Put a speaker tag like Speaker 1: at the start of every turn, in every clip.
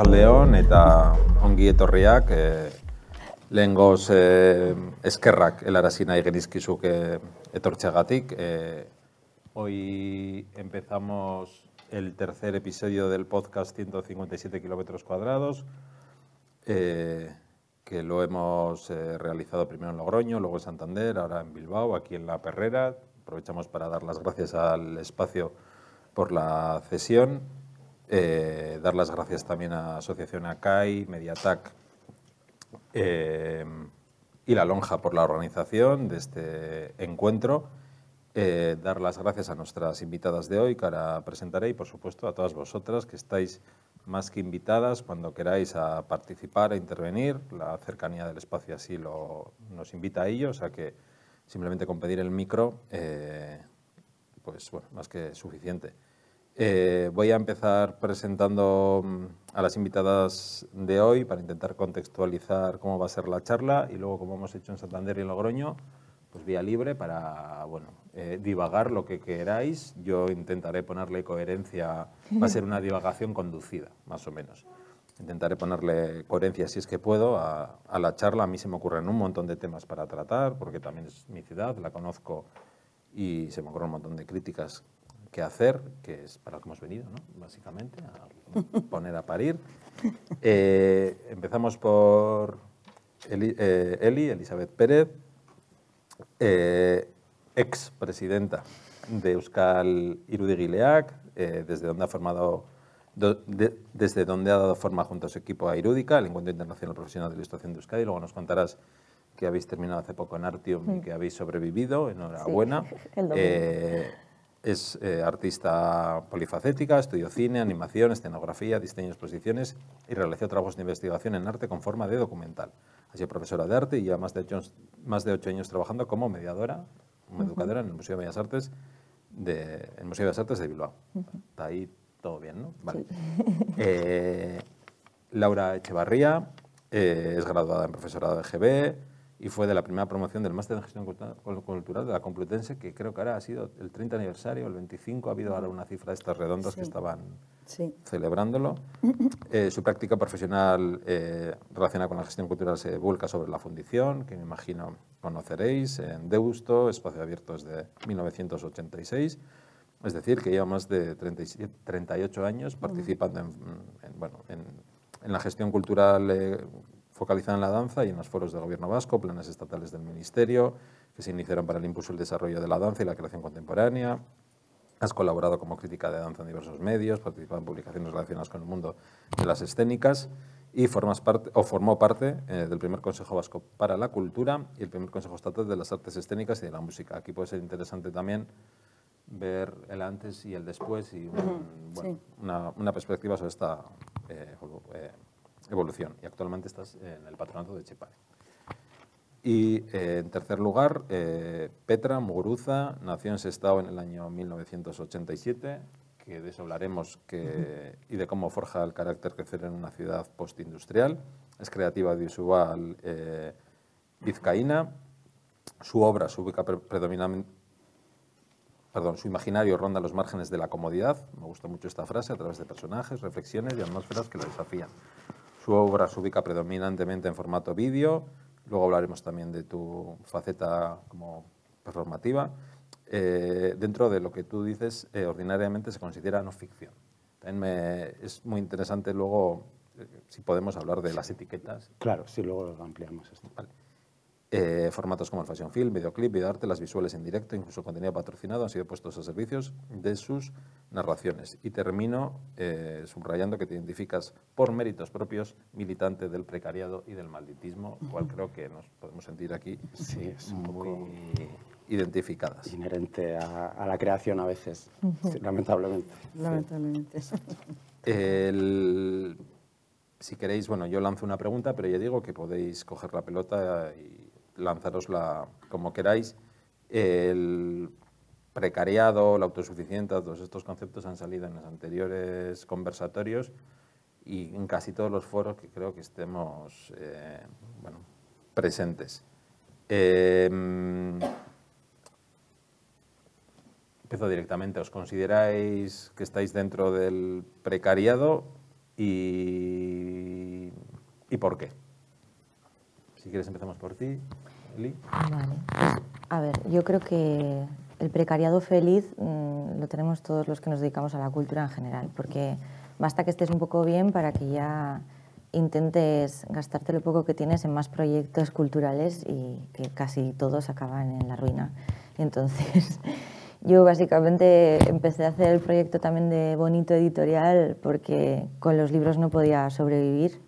Speaker 1: arratsaldeon eta ongi etorriak e, lehengoz e, eskerrak helarazi nahi genizkizuk e, etortxeagatik. E, hoy empezamos el tercer episodio del podcast 157 kilómetros cuadrados, eh, que lo hemos eh, realizado primero en Logroño, luego en Santander, ahora en Bilbao, aquí en La Perrera. Aprovechamos para dar las gracias al espacio por la cesión, eh, dar las gracias también a Asociación ACAI, Mediatac y La Lonja por la organización de este encuentro eh, dar las gracias a nuestras invitadas de hoy que ahora presentaré y por supuesto a todas vosotras que estáis más que invitadas cuando queráis a participar, a intervenir. La cercanía del espacio así lo, nos invita a ello, o sea que simplemente con pedir el micro, eh, pues bueno, más que suficiente. Eh, voy a empezar presentando mm, a las invitadas de hoy para intentar contextualizar cómo va a ser la charla y luego, como hemos hecho en Santander y en Logroño, pues vía libre para bueno, eh, divagar lo que queráis. Yo intentaré ponerle coherencia, va a ser una divagación conducida, más o menos. Intentaré ponerle coherencia, si es que puedo, a, la charla. A mí se me ocurren un montón de temas para tratar, porque también es mi ciudad, la conozco y se me ocurren un montón de críticas que hacer, que es para lo que hemos venido, ¿no? básicamente, a poner a parir. Eh, empezamos por Eli, eh, Eli Elizabeth Pérez ex presidenta de Euskal Irudigileak, eh, desde donde ha formado desde donde ha dado forma junto a su equipo a Irúdica, el Encuentro Internacional Profesional de Ilustración de Euskadi. Luego nos contarás que habéis terminado hace poco en Artium y que habéis sobrevivido. Enhorabuena. Eh, es eh, artista polifacética, estudió cine, animación, escenografía, diseño de exposiciones y realizó trabajos de investigación en arte con forma de documental. Ha sido profesora de arte y lleva más de más de ocho años trabajando como mediadora como educadora en el Museo de Bellas Artes de, el Museo de Bellas Artes de Bilbao. Está ahí todo bien, ¿no? Vale. Eh, Laura Echevarría eh, es graduada en profesorado de GB y fue de la primera promoción del Máster en Gestión Cultural de la Complutense, que creo que ahora ha sido el 30 aniversario, el 25, ha habido ahora una cifra de estas redondas que estaban celebrándolo. Eh, su práctica profesional eh, relacionada con la gestión cultural se vuelca sobre la fundición, que me imagino conoceréis, en Deusto, espacio abierto desde 1986. Es decir, que lleva más de 38 años participando en, bueno, en, la gestión cultural eh, focalizada en la danza y en los foros del Gobierno vasco, planes estatales del Ministerio, que se iniciaron para el impulso y el desarrollo de la danza y la creación contemporánea, Has colaborado como crítica de danza en diversos medios, participado en publicaciones relacionadas con el mundo de las escénicas y formas parte, o formó parte eh, del primer Consejo Vasco para la Cultura y el primer Consejo Estatal de las Artes Escénicas y de la Música. Aquí puede ser interesante también ver el antes y el después y una, perspectiva sobre esta eh, eh, evolución. Y actualmente estás en el patronato de Chepare. Y eh, en tercer lugar, eh, Petra Muguruza nació en Sestao en el año 1987, que de eso hablaremos que, y de cómo forja el carácter crecer en una ciudad postindustrial. Es creativa audiovisual eh, vizcaína. Su obra se ubica predominantemente perdón, su imaginario ronda los márgenes de la comodidad, me gusta mucho esta frase, a través de personajes, reflexiones y atmósferas que lo desafían. Su obra se ubica predominantemente en formato vídeo, Luego hablaremos también de tu faceta como performativa. Eh, dentro de lo que tú dices, eh, ordinariamente se considera no ficción. También me, es muy interesante luego eh, si podemos hablar de las etiquetas.
Speaker 2: Claro, sí, luego lo ampliamos esto. Vale.
Speaker 1: Eh, formatos como el fashion film, videoclip, videoarte, las visuales en directo, incluso contenido patrocinado han sido puestos a servicios de sus narraciones. Y termino eh, subrayando que te identificas por méritos propios militante del precariado y del malditismo, cual creo que nos podemos sentir aquí
Speaker 2: sí, es
Speaker 1: muy identificadas.
Speaker 2: Inherente a, la creación a veces, lamentablemente.
Speaker 3: Lamentablemente.
Speaker 1: si queréis, bueno, yo lanzo una pregunta, pero ya digo que podéis coger la pelota y lanzarosla como queráis. El precariado, la autosuficiencia, todos estos conceptos han salido en los anteriores conversatorios y en casi todos los foros que creo que estemos eh, presentes. Em, empiezo directamente. ¿Os consideráis que estáis dentro del precariado y, y por qué. Si quieres empezamos por ti, Eli.
Speaker 3: Vale. A ver, yo creo que el precariado feliz mm, lo tenemos todos los que nos dedicamos a la cultura en general, porque basta que estés un poco bien para que ya intentes gastarte lo poco que tienes en más proyectos culturales y que casi todos acaban en la ruina. Entonces, yo básicamente empecé a hacer el proyecto también de Bonito Editorial porque con los libros no podía sobrevivir.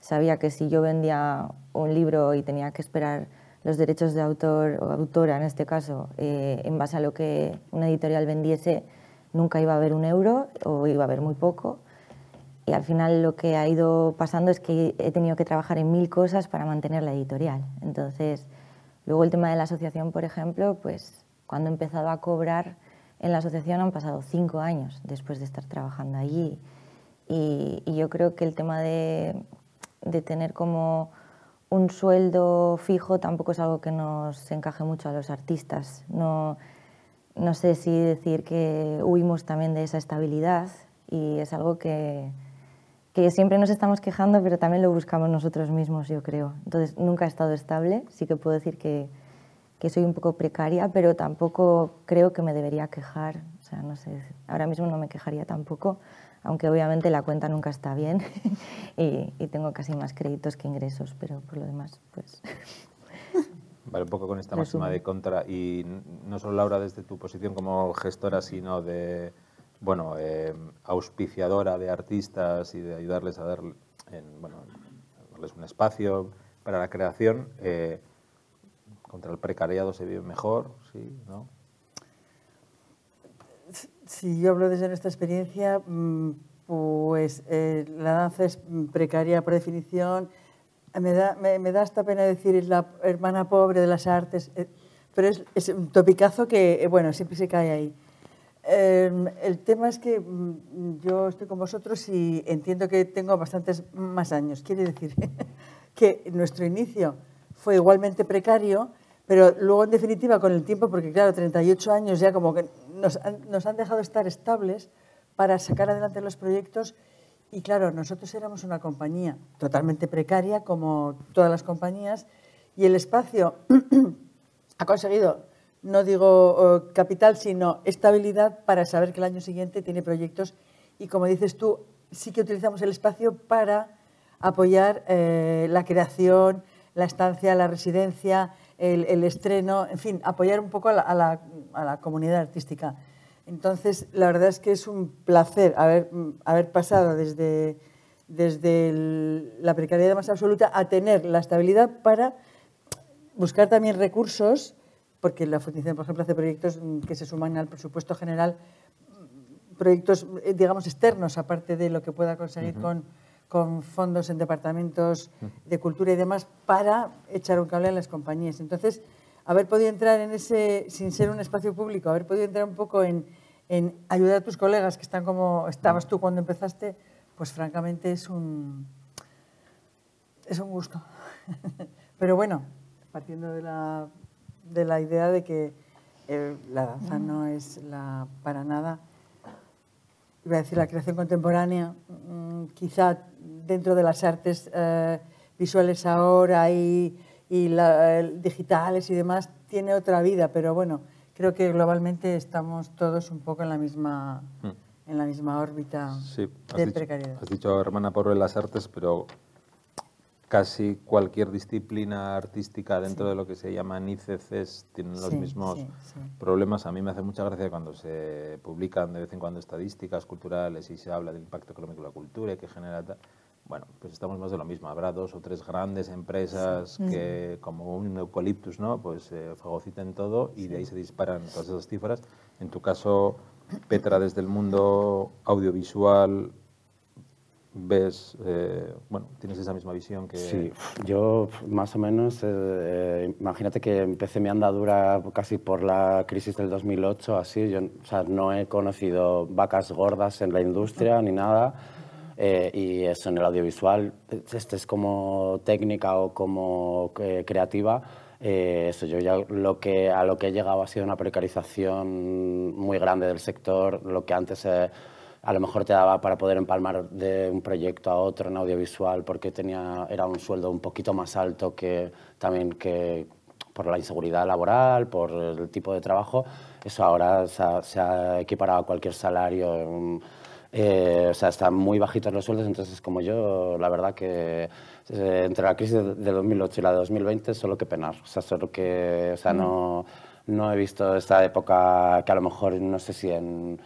Speaker 3: Sabía que si yo vendía un libro y tenía que esperar los derechos de autor o autora, en este caso, eh, en base a lo que una editorial vendiese, nunca iba a haber un euro o iba a haber muy poco. Y al final lo que ha ido pasando es que he tenido que trabajar en mil cosas para mantener la editorial. Entonces, luego el tema de la asociación, por ejemplo, pues cuando he empezado a cobrar en la asociación han pasado cinco años después de estar trabajando allí. Y, y yo creo que el tema de, de tener como un sueldo fijo tampoco es algo que nos encaje mucho a los artistas. No, no sé si decir que huimos también de esa estabilidad y es algo que, que siempre nos estamos quejando, pero también lo buscamos nosotros mismos, yo creo. Entonces, nunca he estado estable, sí que puedo decir que, que soy un poco precaria, pero tampoco creo que me debería quejar. O sea, no sé, ahora mismo no me quejaría tampoco, aunque obviamente la cuenta nunca está bien y, tengo casi más créditos que ingresos, pero por lo demás, pues...
Speaker 1: Vale, un poco con esta máxima de contra, y no solo Laura desde tu posición como gestora, sino de, bueno, eh, auspiciadora de artistas y de ayudarles a dar, bueno, darles un espacio para la creación, eh, contra el precariado se vive mejor, ¿sí? ¿no?
Speaker 4: Si yo hablo desde nuestra experiencia, mm, pues eh, la danza es precaria por definición. Me da, me, da hasta pena decir es la hermana pobre de las artes, eh, pero es, es, un topicazo que, eh, bueno, siempre se cae ahí. Em, el tema es que mm, yo estoy con vosotros y entiendo que tengo bastantes más años. Quiere decir que nuestro inicio fue igualmente precario, pero luego, en definitiva, con el tiempo, porque claro, 38 años ya como que nos han, dejado estar estables para sacar adelante los proyectos. Y claro, nosotros éramos una compañía totalmente precaria, como todas las compañías, y el espacio ha conseguido, no digo capital, sino estabilidad para saber que el año siguiente tiene proyectos. Y como dices tú, sí que utilizamos el espacio para apoyar eh, la creación, la estancia, la residencia, el, estreno, en fin, apoyar un poco a la, a la, comunidad artística. Entonces, la verdad es que es un placer haber, haber pasado desde, desde la precariedad más absoluta a tener la estabilidad para buscar también recursos, porque la Fundación, por ejemplo, hace proyectos que se suman al presupuesto general, proyectos, eh, digamos, externos, aparte de lo que pueda conseguir con con fondos en departamentos de cultura y demás para echar un cable a las compañías. Entonces, haber podido entrar en ese, sin ser un espacio público, haber podido entrar un poco en, en ayudar a tus colegas que están como estabas tú cuando empezaste, pues francamente es un, es un gusto. Pero bueno, partiendo de la, de la idea de que eh, la danza no es la, para nada, iba a decir la creación contemporánea, mm, quizá dentro de las artes eh, visuales ahora y, digitales y demás tiene otra vida, pero bueno, creo que globalmente estamos todos un poco en la misma, mm. en la misma órbita de precariedad.
Speaker 1: Has dicho hermana por las artes, pero casi cualquier disciplina artística dentro de lo que se llama ICCs tienen los mismos problemas. A mí me hace mucha gracia cuando se publican de vez en cuando estadísticas culturales y se habla del impacto económico de la cultura y que genera bueno, pues estamos más de lo mismo. Habrá dos o tres grandes empresas que, como un eucaliptus, ¿no? Pues eh, fagociten todo y de ahí se disparan todas esas cifras. En tu caso, Petra, desde el mundo audiovisual, ves, eh, bueno, tienes esa misma visión que...
Speaker 2: Sí, yo más o menos, eh, eh, imagínate que empecé mi andadura casi por la crisis del 2008, así, yo o sea, no he conocido vacas gordas en la industria ni nada, y eso en el audiovisual, este es como técnica o como creativa, eso yo ya lo que, a lo que he llegado ha sido una precarización muy grande del sector, lo que antes a lo mejor te daba para poder empalmar de un proyecto a otro en audiovisual porque tenía, era un sueldo un poquito más alto que también que por la inseguridad laboral, por el tipo de trabajo, eso ahora se ha, se ha equiparado a cualquier salario. mm, eh, o sea, están muy bajitos los sueldos, entonces como yo, la verdad que eh, entre la crisis de, de 2008 y la de 2020, solo que penar. O sea, solo que, o sea, no, no he visto esta época que a lo mejor, no sé si en,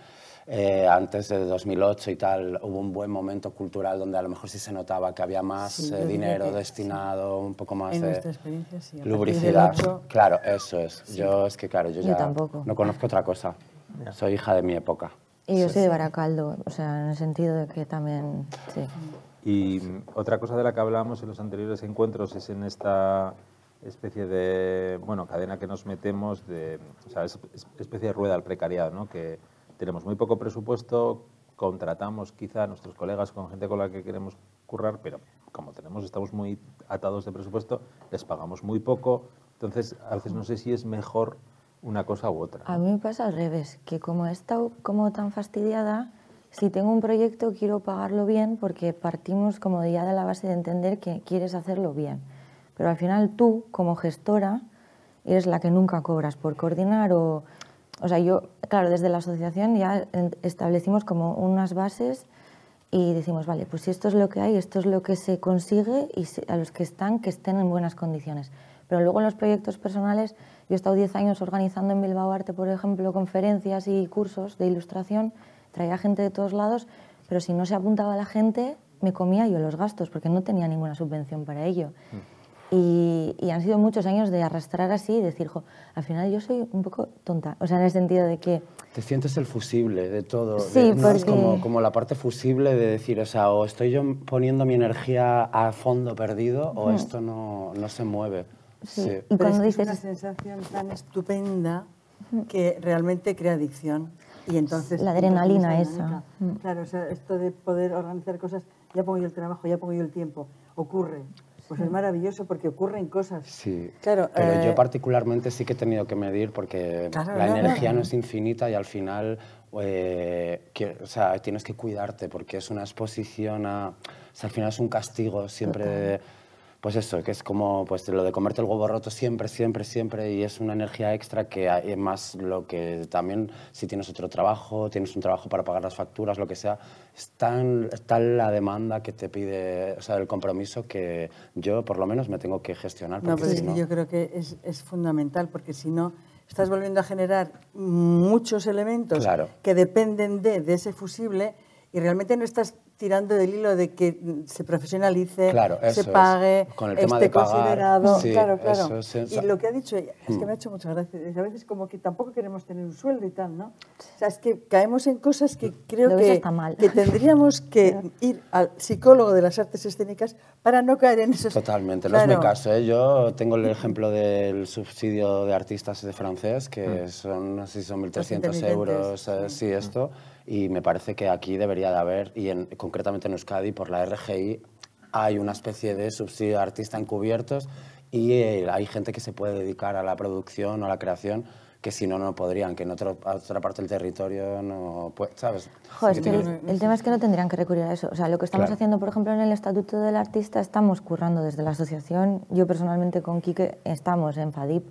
Speaker 2: eh, antes de 2008 y tal, hubo un buen momento cultural donde a lo mejor sí se notaba que había más
Speaker 4: Sí,
Speaker 2: eh, dinero
Speaker 4: que sí.
Speaker 2: destinado, un poco más
Speaker 4: En
Speaker 2: de
Speaker 4: experiencia, sí.
Speaker 2: Lubricidad. Claro, eso es. Yo es que, claro, yo
Speaker 3: Yo
Speaker 2: ya
Speaker 3: tampoco.
Speaker 2: no conozco otra cosa. Soy hija de mi época.
Speaker 3: Y yo soy de Baracaldo, o sea, en el sentido de que también, sí.
Speaker 1: Y otra cosa de la que hablábamos en los anteriores encuentros es en esta especie de bueno cadena que nos metemos de o sea, es- es- especie de rueda al precariado, ¿no? Que tenemos muy poco presupuesto, contratamos quizá a nuestros colegas con gente con la que queremos currar, pero como tenemos estamos muy atados de presupuesto, les pagamos muy poco, entonces a veces no sé si es mejor una cosa u otra.
Speaker 3: A mí me pasa al revés, que como he estado como tan fastidiada, si tengo un proyecto quiero pagarlo bien porque partimos como ya de la base de entender que quieres hacerlo bien. Pero al final tú, como gestora, eres la que nunca cobras por coordinar o... O sea, yo, claro, desde la asociación ya establecimos como unas bases y decimos, vale, pues si esto es lo que hay, esto es lo que se consigue y a los que están, que estén en buenas condiciones. Pero luego en los proyectos personales, yo he estado 10 años organizando en Bilbao Arte, por ejemplo, conferencias y cursos de ilustración, traía gente de todos lados, pero si no se apuntaba la gente, me comía yo los gastos, porque no tenía ninguna subvención para ello. Y, y han sido muchos años de arrastrar así y decir, jo, al final yo soy un poco tonta, o sea, en el sentido de que
Speaker 2: Te sientes el fusible de todo.
Speaker 3: Sí,
Speaker 2: de- ¿no?
Speaker 3: Porque-
Speaker 2: como, como la parte fusible de decir, o sea, o estoy yo poniendo mi energía a fondo perdido o esto no, no se mueve.
Speaker 3: Sí.
Speaker 2: Sí.
Speaker 3: Y cuando dices-
Speaker 4: es una sensación tan estupenda que realmente crea adicción. Y entonces...
Speaker 3: La adrenalina
Speaker 4: entonces
Speaker 3: esa.
Speaker 4: Claro, o sea, esto de poder organizar cosas, ya pongo yo el trabajo, ya pongo yo el tiempo, ocurre. Pues es maravilloso porque ocurren cosas.
Speaker 2: Sí,
Speaker 4: Claro,
Speaker 2: pero
Speaker 4: eh,
Speaker 2: yo particularmente sí que he tenido que medir porque
Speaker 4: Claro,
Speaker 2: la
Speaker 4: no,
Speaker 2: energía no,
Speaker 4: no.
Speaker 2: es infinita y al final eh, que- o sea, tienes que cuidarte porque es una exposición a... o sea, al final es un castigo siempre... pues eso, que es como pues, lo de comerte el huevo roto siempre, siempre, siempre y es una energía extra que hay más lo que también si tienes otro trabajo, tienes un trabajo para pagar las facturas, lo que sea, es tan, es la demanda que te pide, o sea, el compromiso que yo por lo menos me tengo que gestionar.
Speaker 4: No, pero
Speaker 2: si
Speaker 4: es que
Speaker 2: no-
Speaker 4: yo creo que es, es fundamental porque si no estás volviendo a generar muchos elementos
Speaker 2: Claro.
Speaker 4: que dependen de, de ese fusible y realmente no estás tirando del hilo de que mm, se profesionalice,
Speaker 2: Claro,
Speaker 4: se
Speaker 2: es.
Speaker 4: pague,
Speaker 2: Con el tema
Speaker 4: esté
Speaker 2: de pagar,
Speaker 4: considerado.
Speaker 2: sí,
Speaker 4: claro, claro.
Speaker 2: es- Mm.
Speaker 4: y lo que ha dicho ella, es que me ha hecho mucha gracia. es que A veces como que tampoco queremos tener un sueldo y tal, ¿no? O sea, es que caemos en cosas que creo que,
Speaker 3: mal.
Speaker 4: que tendríamos que ir al psicólogo de las artes escénicas para no caer en esos...
Speaker 2: Totalmente, no es mi caso. ¿eh? Yo tengo el ejemplo del subsidio de artistas de francés, que son, no sé si son 1.300
Speaker 4: intermitentes,
Speaker 2: euros, eh, sí, esto, y me parece que aquí debería de haber, y en- concretamente en Euskadi, por la RGI, hay una especie de subsidio de artista encubiertos y eh, hay gente que se puede dedicar a la producción o a la creación que si no, no podrían, que en otro, otra parte del territorio no puede, ¿sabes?
Speaker 3: Jo, es que el, el tema es que no tendrían que recurrir a eso. O sea, lo que estamos
Speaker 2: Claro.
Speaker 3: haciendo, por ejemplo, en el Estatuto del Artista, estamos currando desde la asociación. Yo personalmente con Quique estamos en FADIP.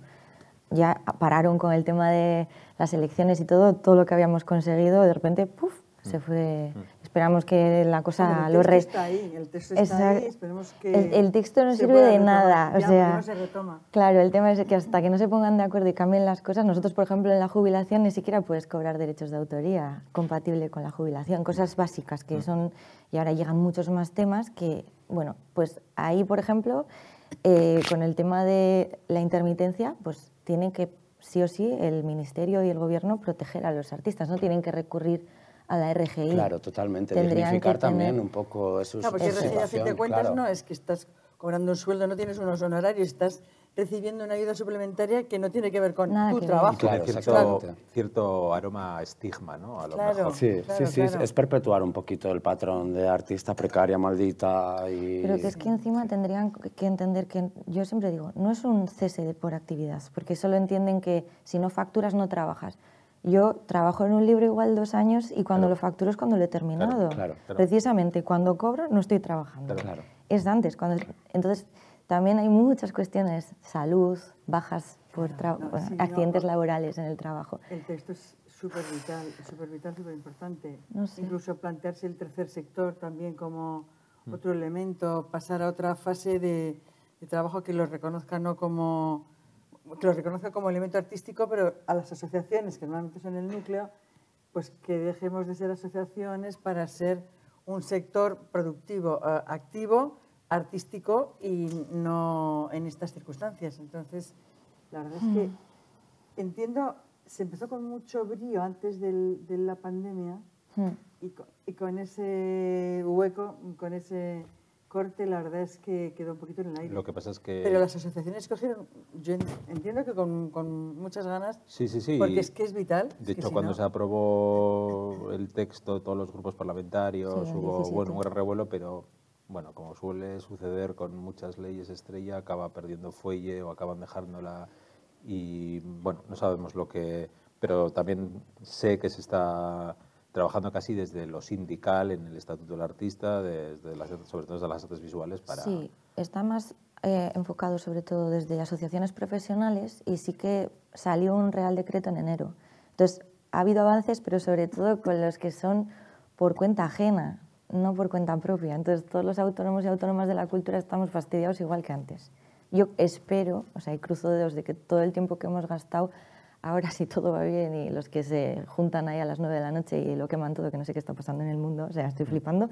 Speaker 3: Ya pararon con el tema de las elecciones y todo, todo lo que habíamos conseguido, de repente, ¡puf! se fue. Esperamos que la cosa
Speaker 4: Bueno,
Speaker 3: lo
Speaker 4: el texto
Speaker 3: re-
Speaker 4: está ahí, el texto está ahí, esperemos que
Speaker 3: el, el texto no
Speaker 4: se
Speaker 3: sirve de nada. O
Speaker 4: Ya,
Speaker 3: sea,
Speaker 4: no se retoma.
Speaker 3: Claro, el tema es que hasta que no se pongan de acuerdo y cambien las cosas, nosotros, por ejemplo, en la jubilación ni siquiera puedes cobrar derechos de autoría compatible con la jubilación, cosas básicas que son, y ahora llegan muchos más temas que, bueno, pues ahí, por ejemplo, eh, con el tema de la intermitencia, pues tienen que, sí o sí, el Ministerio y el Gobierno proteger a los artistas, no tienen que recurrir a la RGI.
Speaker 2: Claro, totalmente.
Speaker 3: Tendrían que
Speaker 2: Dignificar también
Speaker 3: tener-
Speaker 2: un poco su
Speaker 4: Claro, porque recién, a fin de cuentas
Speaker 2: claro.
Speaker 4: no es que estás cobrando un sueldo, no tienes unos honorarios, estás recibiendo una ayuda suplementaria que no tiene que ver con
Speaker 3: Nada
Speaker 4: tu trabajo.
Speaker 2: Claro,
Speaker 1: Tiene cierto,
Speaker 2: exactamente.
Speaker 1: cierto aroma estigma, ¿no? A lo
Speaker 4: Claro.
Speaker 1: mejor.
Speaker 2: Sí,
Speaker 4: Claro,
Speaker 2: sí, sí,
Speaker 4: claro.
Speaker 2: es perpetuar un poquito el patrón de artista precaria, maldita y...
Speaker 3: Pero que es que encima tendrían que entender que, yo siempre digo, no es un cese de- por actividad, porque solo entienden que si no facturas no trabajas. Yo trabajo en un libro igual dos años y cuando
Speaker 1: Claro.
Speaker 3: lo facturo es cuando lo he terminado.
Speaker 2: claro,
Speaker 1: claro.
Speaker 3: Precisamente cuando cobro no estoy trabajando.
Speaker 2: Claro.
Speaker 3: Es antes. Cuando, entonces, también hay muchas cuestiones, salud, bajas por tra-
Speaker 4: no,
Speaker 3: bueno,
Speaker 4: sí, no,
Speaker 3: accidentes
Speaker 4: no.
Speaker 3: laborales en el trabajo.
Speaker 4: El texto es súper vital, súper vital, súper importante.
Speaker 3: No sé.
Speaker 4: Incluso plantearse el tercer sector también como
Speaker 1: Mm.
Speaker 4: otro elemento, pasar a otra fase de, de trabajo que lo reconozca no como que lo reconozca como elemento artístico, pero a las asociaciones, que normalmente son el núcleo, pues que dejemos de ser asociaciones para ser un sector productivo, eh, activo, artístico y no en estas circunstancias. Entonces, la verdad es que entiendo, se empezó con mucho brío antes del- de la pandemia
Speaker 3: Hmm.
Speaker 4: y con, y con ese hueco, con ese corte, la verdad es que quedó un poquito en el aire.
Speaker 1: Lo que pasa es que...
Speaker 4: Pero las asociaciones cogieron, yo en- entiendo que con, con muchas ganas,
Speaker 1: Sí, sí, sí.
Speaker 4: porque es que es vital.
Speaker 1: De hecho,
Speaker 4: si
Speaker 1: cuando
Speaker 4: no-
Speaker 1: se aprobó el texto de todos los grupos parlamentarios,
Speaker 3: Sí,
Speaker 1: hubo
Speaker 3: 17.
Speaker 1: bueno, un gran revuelo, pero bueno, como suele suceder con muchas leyes estrella, acaba perdiendo fuelle o acaban dejándola y bueno, no sabemos lo que... Pero también sé que se está trabajando casi desde lo sindical en el Estatuto del Artista, sobre todo desde las artes visuales para...
Speaker 3: Sí, está más eh, enfocado sobre todo desde asociaciones profesionales y sí que salió un Real Decreto en enero. Entonces, ha habido avances, pero sobre todo con los que son por cuenta ajena, no por cuenta propia. Entonces, todos los autónomos y autónomas de la cultura estamos fastidiados igual que antes. Yo espero, o sea, y cruzo dedos de que todo el tiempo que hemos gastado, ahora si todo va bien y los que se juntan ahí a las 9 de la noche y lo queman todo, que no sé qué está pasando en el mundo, o sea, estoy flipando,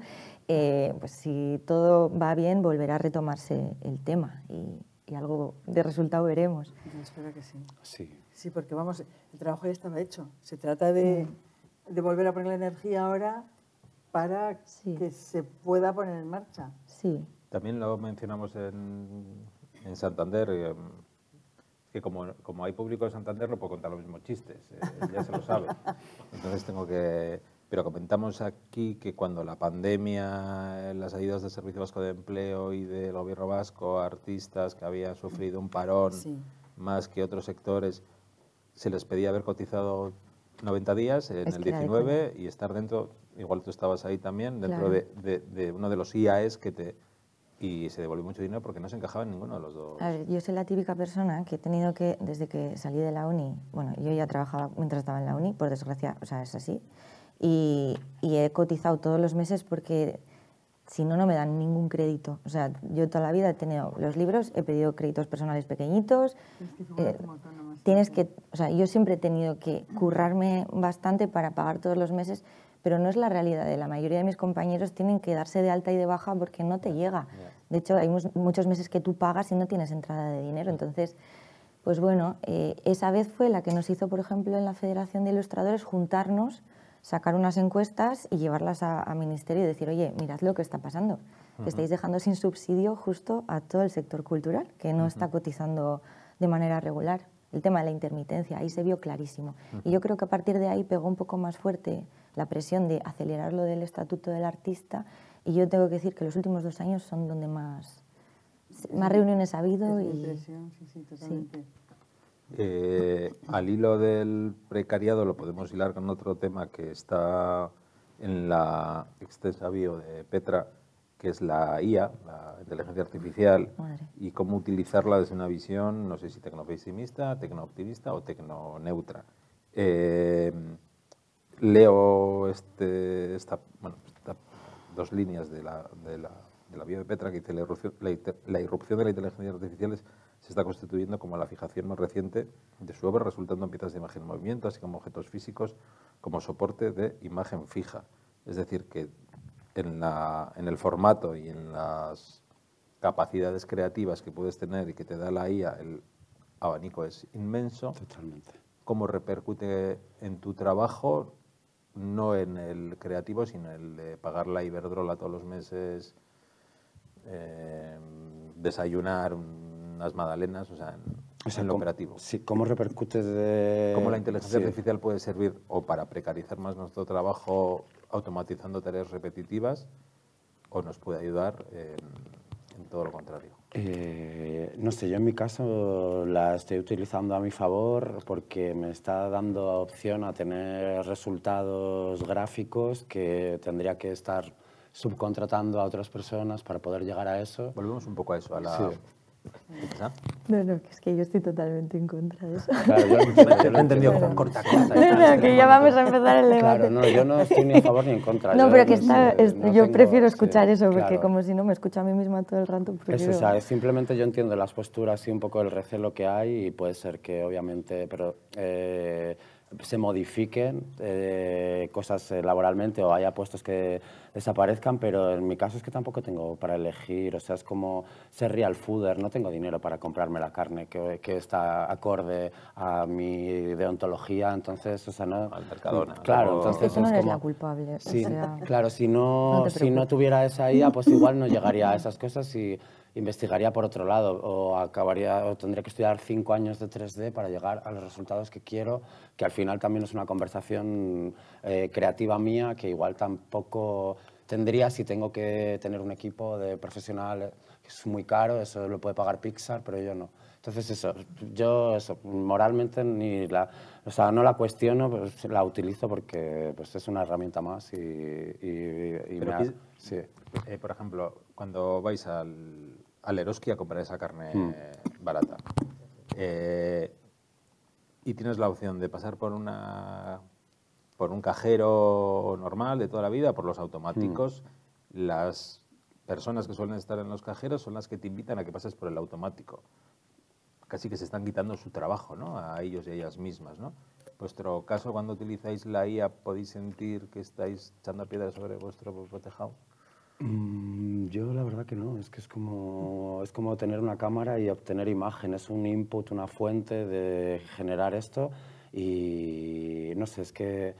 Speaker 3: eh, pues si todo va bien, volverá a retomarse el tema y, y algo de resultado veremos.
Speaker 4: Yo espero que sí.
Speaker 2: Sí.
Speaker 4: Sí, porque vamos, el trabajo ya estaba hecho. Se trata de, de volver a poner la energía ahora para
Speaker 3: Sí.
Speaker 4: que se pueda poner en marcha.
Speaker 3: Sí,
Speaker 1: También lo mencionamos en, en Santander, eh, que como, como hay público en Santander no puedo contar los mismos chistes, eh, ya se lo sabe. Entonces tengo que... Pero comentamos aquí que cuando la pandemia, las ayudas del Servicio Vasco de Empleo y del Gobierno Vasco, artistas que habían sufrido un parón
Speaker 4: Sí.
Speaker 1: más que otros sectores, se les pedía haber cotizado 90 días en
Speaker 3: Es
Speaker 1: el
Speaker 3: que era de
Speaker 1: 19 y estar dentro, igual tú estabas ahí también, dentro
Speaker 3: Claro.
Speaker 1: de, de- de uno de los IAES que te... Y se devolvió mucho dinero porque no se encajaba en ninguno de los dos.
Speaker 3: A ver, yo soy la típica persona que he tenido que, desde que salí de la uni, bueno, yo ya trabajaba mientras estaba en la uni, por desgracia, o sea, es así, y, y he cotizado todos los meses porque si no, no me dan ningún crédito. O sea, yo toda la vida he tenido los libros, he pedido créditos personales pequeñitos.
Speaker 4: Tienes que
Speaker 3: eh, tienes que, o sea, yo siempre he tenido que currarme bastante para pagar todos los meses, pero no es la realidad la mayoría de mis compañeros tienen que darse de alta y de baja porque no te llega. De hecho, hay muchos meses que tú pagas y no tienes entrada de dinero. Entonces, pues bueno, eh, esa vez fue la que nos hizo, por ejemplo, en la Federación de Ilustradores juntarnos, sacar unas encuestas y llevarlas a, a ministerio y decir, oye, mirad lo que está pasando. que Estáis dejando sin subsidio justo a todo el sector cultural, que no está cotizando de manera regular. El tema de la intermitencia, ahí se vio clarísimo. Y yo creo que a partir de ahí pegó un poco más fuerte la presión de acelerar lo del estatuto del artista. Y yo tengo que decir que los últimos dos años son donde más, más reuniones ha habido.
Speaker 4: Es
Speaker 3: Y,
Speaker 4: sí, sí, totalmente.
Speaker 1: Eh, al hilo del precariado lo podemos hilar con otro tema que está en la extensa bio de Petra, que es la IA, la inteligencia artificial,
Speaker 3: Madre.
Speaker 1: y cómo utilizarla desde una visión, no sé si tecnopesimista, tecnooptimista o tecnoneutra. Eh, leo este, esta, bueno, esta- dos líneas de la, de la, de la bio de Petra que dice la irrupción, la, irrupción de la inteligencia artificial es- se está constituyendo como la fijación más reciente de su obra, resultando en piezas de imagen en movimiento, así como objetos físicos como soporte de imagen fija. Es decir, que en, la, en el formato y en las capacidades creativas que puedes tener y que te da la IA, el abanico es inmenso
Speaker 2: Totalmente.
Speaker 1: cómo repercute en tu trabajo, no en el creativo, sino en el de pagar la Iberdrola todos los meses, eh, desayunar unas magdalenas, o sea, en,
Speaker 2: O sea,
Speaker 1: en lo
Speaker 2: ¿cómo-
Speaker 1: operativo.
Speaker 2: Sí, ¿cómo repercute de...?
Speaker 1: Cómo la inteligencia
Speaker 2: sí.
Speaker 1: artificial puede servir o para precarizar más nuestro trabajo automatizando tareas repetitivas o nos puede ayudar en, en todo lo contrario.
Speaker 2: Eh, no sé, yo en mi caso la estoy utilizando a mi favor porque me está dando opción a tener resultados gráficos que tendría que estar subcontratando a otras personas para poder llegar a eso.
Speaker 1: Volvemos un poco a eso, a la...
Speaker 2: Sí.
Speaker 1: ¿Qué pasa?
Speaker 3: No, no, que es que yo estoy totalmente en contra de eso.
Speaker 2: Claro, yo,
Speaker 1: lo he entendido como corta, corta.
Speaker 3: No, no, que ya vamos a empezar el debate.
Speaker 2: Claro, no, yo no estoy ni a favor ni en contra.
Speaker 3: No,
Speaker 2: yo
Speaker 3: pero que está,
Speaker 2: sé,
Speaker 3: es-
Speaker 2: no
Speaker 3: yo
Speaker 2: tengo-
Speaker 3: prefiero
Speaker 2: sí,
Speaker 3: escuchar eso, porque
Speaker 2: claro.
Speaker 3: como si no me escucho a mí misma todo el rato.
Speaker 2: Eso,
Speaker 3: prefiero-
Speaker 2: o sea, es simplemente yo entiendo las posturas y un poco el recelo que hay y puede ser que obviamente pero, eh, se modifiquen eh, cosas eh, laboralmente o haya puestos que desaparezcan, pero en mi caso es que tampoco tengo para elegir, o sea, es como ser real fooder, no tengo dinero para comprarme la carne que, que está acorde a mi deontología, entonces, o sea, no...
Speaker 1: Al Mercadona,
Speaker 2: Claro,
Speaker 1: luego-
Speaker 2: entonces
Speaker 3: Tú no
Speaker 2: es
Speaker 3: eres
Speaker 2: como-
Speaker 3: la culpable. o
Speaker 2: Sí,
Speaker 3: sea,
Speaker 2: claro, si
Speaker 3: no
Speaker 2: no, si no tuviera esa IA, pues igual no llegaría a esas cosas y investigaría por otro lado o acabaría o tendría que estudiar cinco años de 3D para llegar a los resultados que quiero, que al final también es una conversación eh, creativa mía que igual tampoco tendría si tengo que tener un equipo de profesional que es muy caro, eso lo puede pagar Pixar, pero yo no. Entonces eso, yo eso, moralmente ni la, o sea, no la cuestiono, pues la utilizo porque pues es una herramienta más y, y, y me ha- sí.
Speaker 1: Eh, por ejemplo, cuando vais al, al Eroski a comprar esa carne
Speaker 2: Mm.
Speaker 1: barata eh, y tienes la opción de pasar por una por un cajero normal de toda la vida, por los automáticos,
Speaker 2: Mm.
Speaker 1: las personas que suelen estar en los cajeros son las que te invitan a que pases por el automático. Casi que se están quitando su trabajo, ¿no? A ellos y a ellas mismas, ¿no? Vuestro caso, cuando utilizáis la IA, ¿podéis sentir que estáis echando piedras sobre vuestro propio tejado?
Speaker 2: Mm, Yo la verdad que no, es que es como, es como tener una cámara y obtener imagen, es un input, una fuente de generar esto y no sé, es que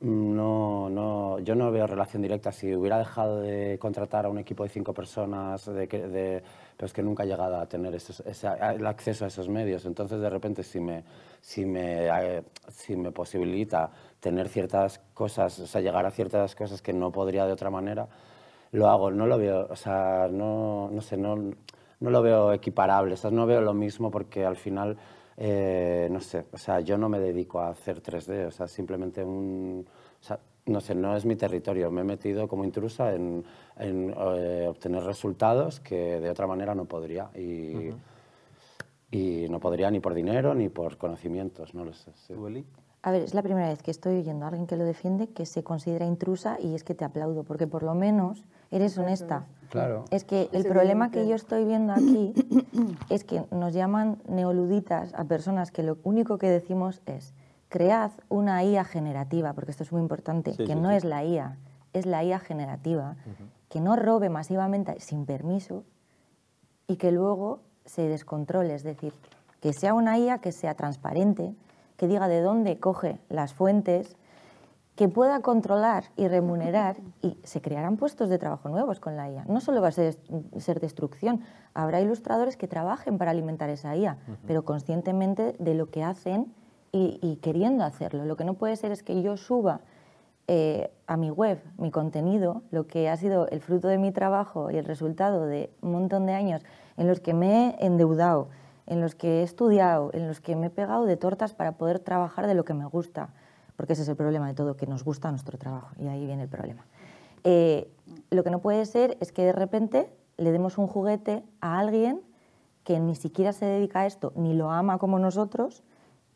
Speaker 2: no, no, yo no veo relación directa. Si hubiera dejado de contratar a un equipo de cinco personas, de, de, pero es que nunca he llegado a tener esos- esa- el acceso a esos medios. Entonces, de repente, si me, si, me, eh, si me posibilita tener ciertas cosas, o sea, llegar a ciertas cosas que no podría de otra manera, lo hago. No lo veo, o sea, no, no sé, no, no lo veo equiparable. O sea, no veo lo mismo porque al final, eh, no sé, o sea, yo no me dedico a hacer 3D, o sea, simplemente un... O sea, no sé, no es mi territorio. Me he metido como intrusa en, en, eh, obtener resultados que de otra manera no podría. Y, y no podría ni por dinero ni por conocimientos, no lo sé. sí.
Speaker 1: ¿Tú, Eli?
Speaker 3: A ver, es la primera vez que estoy oyendo a alguien que lo defiende que se considera intrusa y es que te aplaudo, porque por lo menos eres honesta.
Speaker 2: Claro.
Speaker 3: Es que el problema que yo estoy viendo aquí es que nos llaman neoluditas a personas que lo único que decimos es cread una IA generativa, porque esto es muy importante,
Speaker 1: Sí,
Speaker 3: que
Speaker 1: sí,
Speaker 3: no
Speaker 1: sí.
Speaker 3: es la IA, es la IA generativa, que no robe masivamente sin permiso y que luego se descontrole, es decir, que sea una IA que sea transparente, que diga de dónde coge las fuentes, que pueda controlar y remunerar y se crearán puestos de trabajo nuevos con la IA. No solo va a ser, ser destrucción, habrá ilustradores que trabajen para alimentar esa IA, pero conscientemente de lo que hacen y, y queriendo hacerlo. Lo que no puede ser es que yo suba eh, a mi web mi contenido, lo que ha sido el fruto de mi trabajo y el resultado de un montón de años en los que me he endeudado, en los que he estudiado, en los que me he pegado de tortas para poder trabajar de lo que me gusta, porque ese es el problema de todo, que nos gusta nuestro trabajo, y ahí viene el problema. Eh, lo que no puede ser es que de repente le demos un juguete a alguien que ni siquiera se dedica a esto, ni lo ama como nosotros,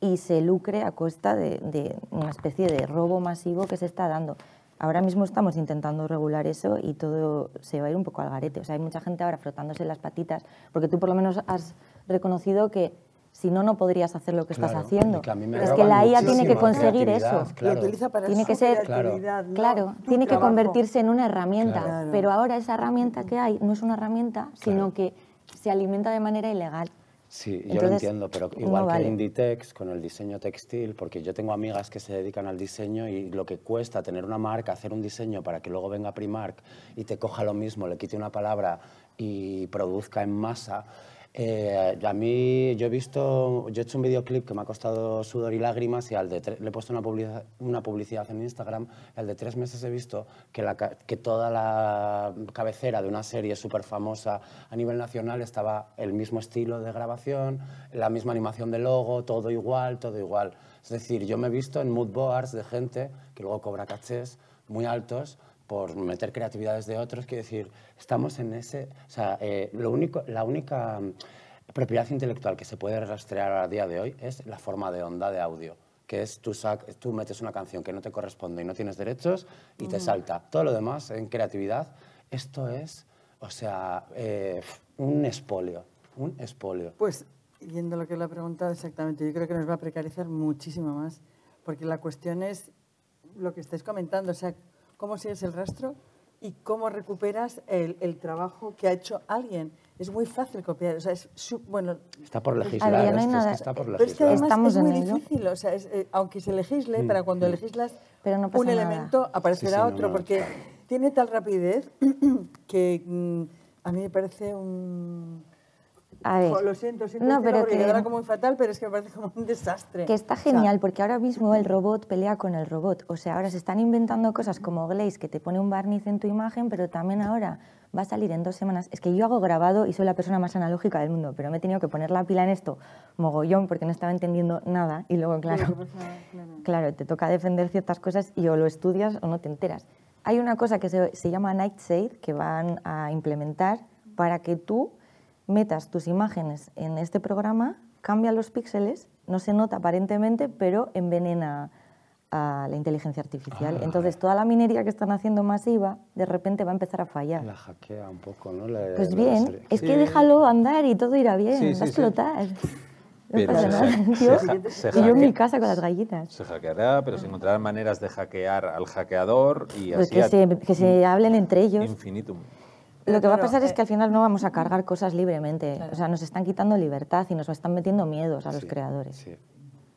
Speaker 3: y se lucre a costa de, de una especie de robo masivo que se está dando. Ahora mismo estamos intentando regular eso y todo se va a ir un poco al garete. O sea, hay mucha gente ahora frotándose las patitas, porque tú por lo menos has reconocido que si no, no podrías hacer lo que estás haciendo.
Speaker 2: y que a mí me
Speaker 3: Pero es que la IA tiene que conseguir eso.
Speaker 2: claro.
Speaker 4: Lo utiliza para
Speaker 3: Tiene
Speaker 4: su
Speaker 3: que ser-
Speaker 4: no
Speaker 3: Claro, tiene que convertirse en una herramienta,
Speaker 4: Claro.
Speaker 3: pero ahora esa herramienta que hay no es una herramienta, sino que se alimenta de manera ilegal.
Speaker 2: Sí, yo lo
Speaker 3: Entonces,
Speaker 2: entiendo, pero
Speaker 3: no
Speaker 2: igual
Speaker 3: vale.
Speaker 2: que Inditex con el diseño textil, porque yo tengo amigas que se dedican al diseño y lo que cuesta tener una marca, hacer un diseño para que luego venga Primark y te coja lo mismo, le quite una palabra y produzca en masa, Eh, a mí, yo he visto, yo he hecho un videoclip que me ha costado sudor y lágrimas y al de le he puesto una publicidad, una publicidad en Instagram. Al de tres meses he visto que, la que toda la cabecera de una serie súper famosa a nivel nacional estaba el mismo estilo de grabación, la misma animación de logo, todo igual, todo igual. Es decir, yo me he visto en mood boards de gente que luego cobra cachés muy altos por meter creatividades de otros, quiero decir, estamos en ese, o sea, eh, lo único, la única mm, propiedad intelectual que se puede rastrear a día de hoy es la forma de onda de audio, que es tú, sac- tú metes una canción que no te corresponde y no tienes derechos y te salta. Todo lo demás en creatividad, esto es, o sea, eh, un espolio, un espolio.
Speaker 4: Pues, viendo lo que le ha preguntado exactamente, yo creo que nos va a precarizar muchísimo más, porque la cuestión es lo que estáis comentando, o sea, cómo sigues el rastro y cómo recuperas el, el trabajo que ha hecho alguien. Es muy fácil copiar, o sea, es su- bueno,
Speaker 2: Está por legislar,
Speaker 3: no hay
Speaker 2: esto es que
Speaker 3: nada-
Speaker 2: está por
Speaker 4: pero es que
Speaker 2: legislar.
Speaker 4: además
Speaker 3: Estamos
Speaker 4: es muy
Speaker 3: en ello.
Speaker 4: difícil, o sea, es, eh, aunque se legisle, para cuando legislas
Speaker 3: Pero no pasa
Speaker 4: un
Speaker 3: nada.
Speaker 4: elemento aparecerá
Speaker 2: Sí, sí, no,
Speaker 4: otro,
Speaker 2: no,
Speaker 4: porque tiene tal rapidez que mm, a mí me parece un...
Speaker 3: A ver,
Speaker 4: lo siento, siento
Speaker 3: no, pero que-
Speaker 4: quedará como fatal, pero es que me parece como un desastre.
Speaker 3: Que está
Speaker 4: O sea,
Speaker 3: genial, porque ahora mismo el robot pelea con el robot. O sea, ahora se están inventando cosas como Glaze, que te pone un barniz en tu imagen, pero también ahora va a salir en dos semanas. Es que yo hago grabado y soy la persona más analógica del mundo, pero me he tenido que poner la pila en esto mogollón porque no estaba entendiendo nada. Y luego, claro,
Speaker 4: que pasa, claro.
Speaker 3: claro, te toca defender ciertas cosas y o lo estudias o no te enteras. Hay una cosa que se, se llama Nightshade que van a implementar para que tú metas tus imágenes en este programa, cambia los píxeles, no se nota aparentemente, pero envenena a la inteligencia artificial. Entonces, toda la minería que están haciendo masiva, de repente va a empezar a fallar.
Speaker 2: La hackea un poco, ¿no? Le-
Speaker 3: Pues
Speaker 2: le
Speaker 3: bien,
Speaker 2: serie-
Speaker 3: es
Speaker 1: Sí.
Speaker 3: que déjalo andar y todo irá bien,
Speaker 1: Sí,
Speaker 3: va
Speaker 1: sí,
Speaker 3: a
Speaker 1: sí.
Speaker 3: explotar. No
Speaker 1: Pero
Speaker 3: pasa nada, tío.
Speaker 1: se
Speaker 3: yo en mi casa con las gallitas.
Speaker 1: Se hackeará, pero se encontrarán maneras de hackear al hackeador y
Speaker 3: Pues
Speaker 1: así
Speaker 3: que se, que se hablen entre ellos.
Speaker 1: infinitum.
Speaker 3: Lo que va a pasar es
Speaker 4: eh,
Speaker 3: que al final no vamos a cargar cosas libremente. O sea, nos están quitando libertad y nos están metiendo miedos a los
Speaker 2: Sí,
Speaker 3: creadores.
Speaker 2: Sí.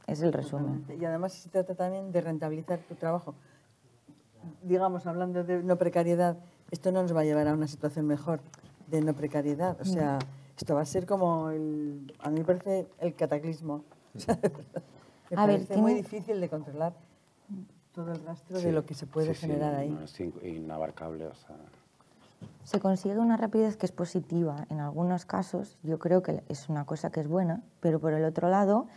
Speaker 3: Es el resumen.
Speaker 4: Y además se trata también de rentabilizar tu trabajo. Digamos, hablando de no precariedad, esto no nos va a llevar a una situación mejor de no precariedad. O sea, esto va a ser como, el, a mí me parece, el cataclismo. O sea, me
Speaker 3: A ver,
Speaker 4: parece muy
Speaker 3: tiene-
Speaker 4: difícil de controlar todo el rastro
Speaker 2: Sí,
Speaker 4: de lo que se puede
Speaker 2: sí,
Speaker 4: generar ahí.
Speaker 2: no, es in- inabarcable, o sea...
Speaker 3: Se consigue una rapidez que es positiva en algunos casos. Yo creo que es una cosa que es buena, pero por el otro lado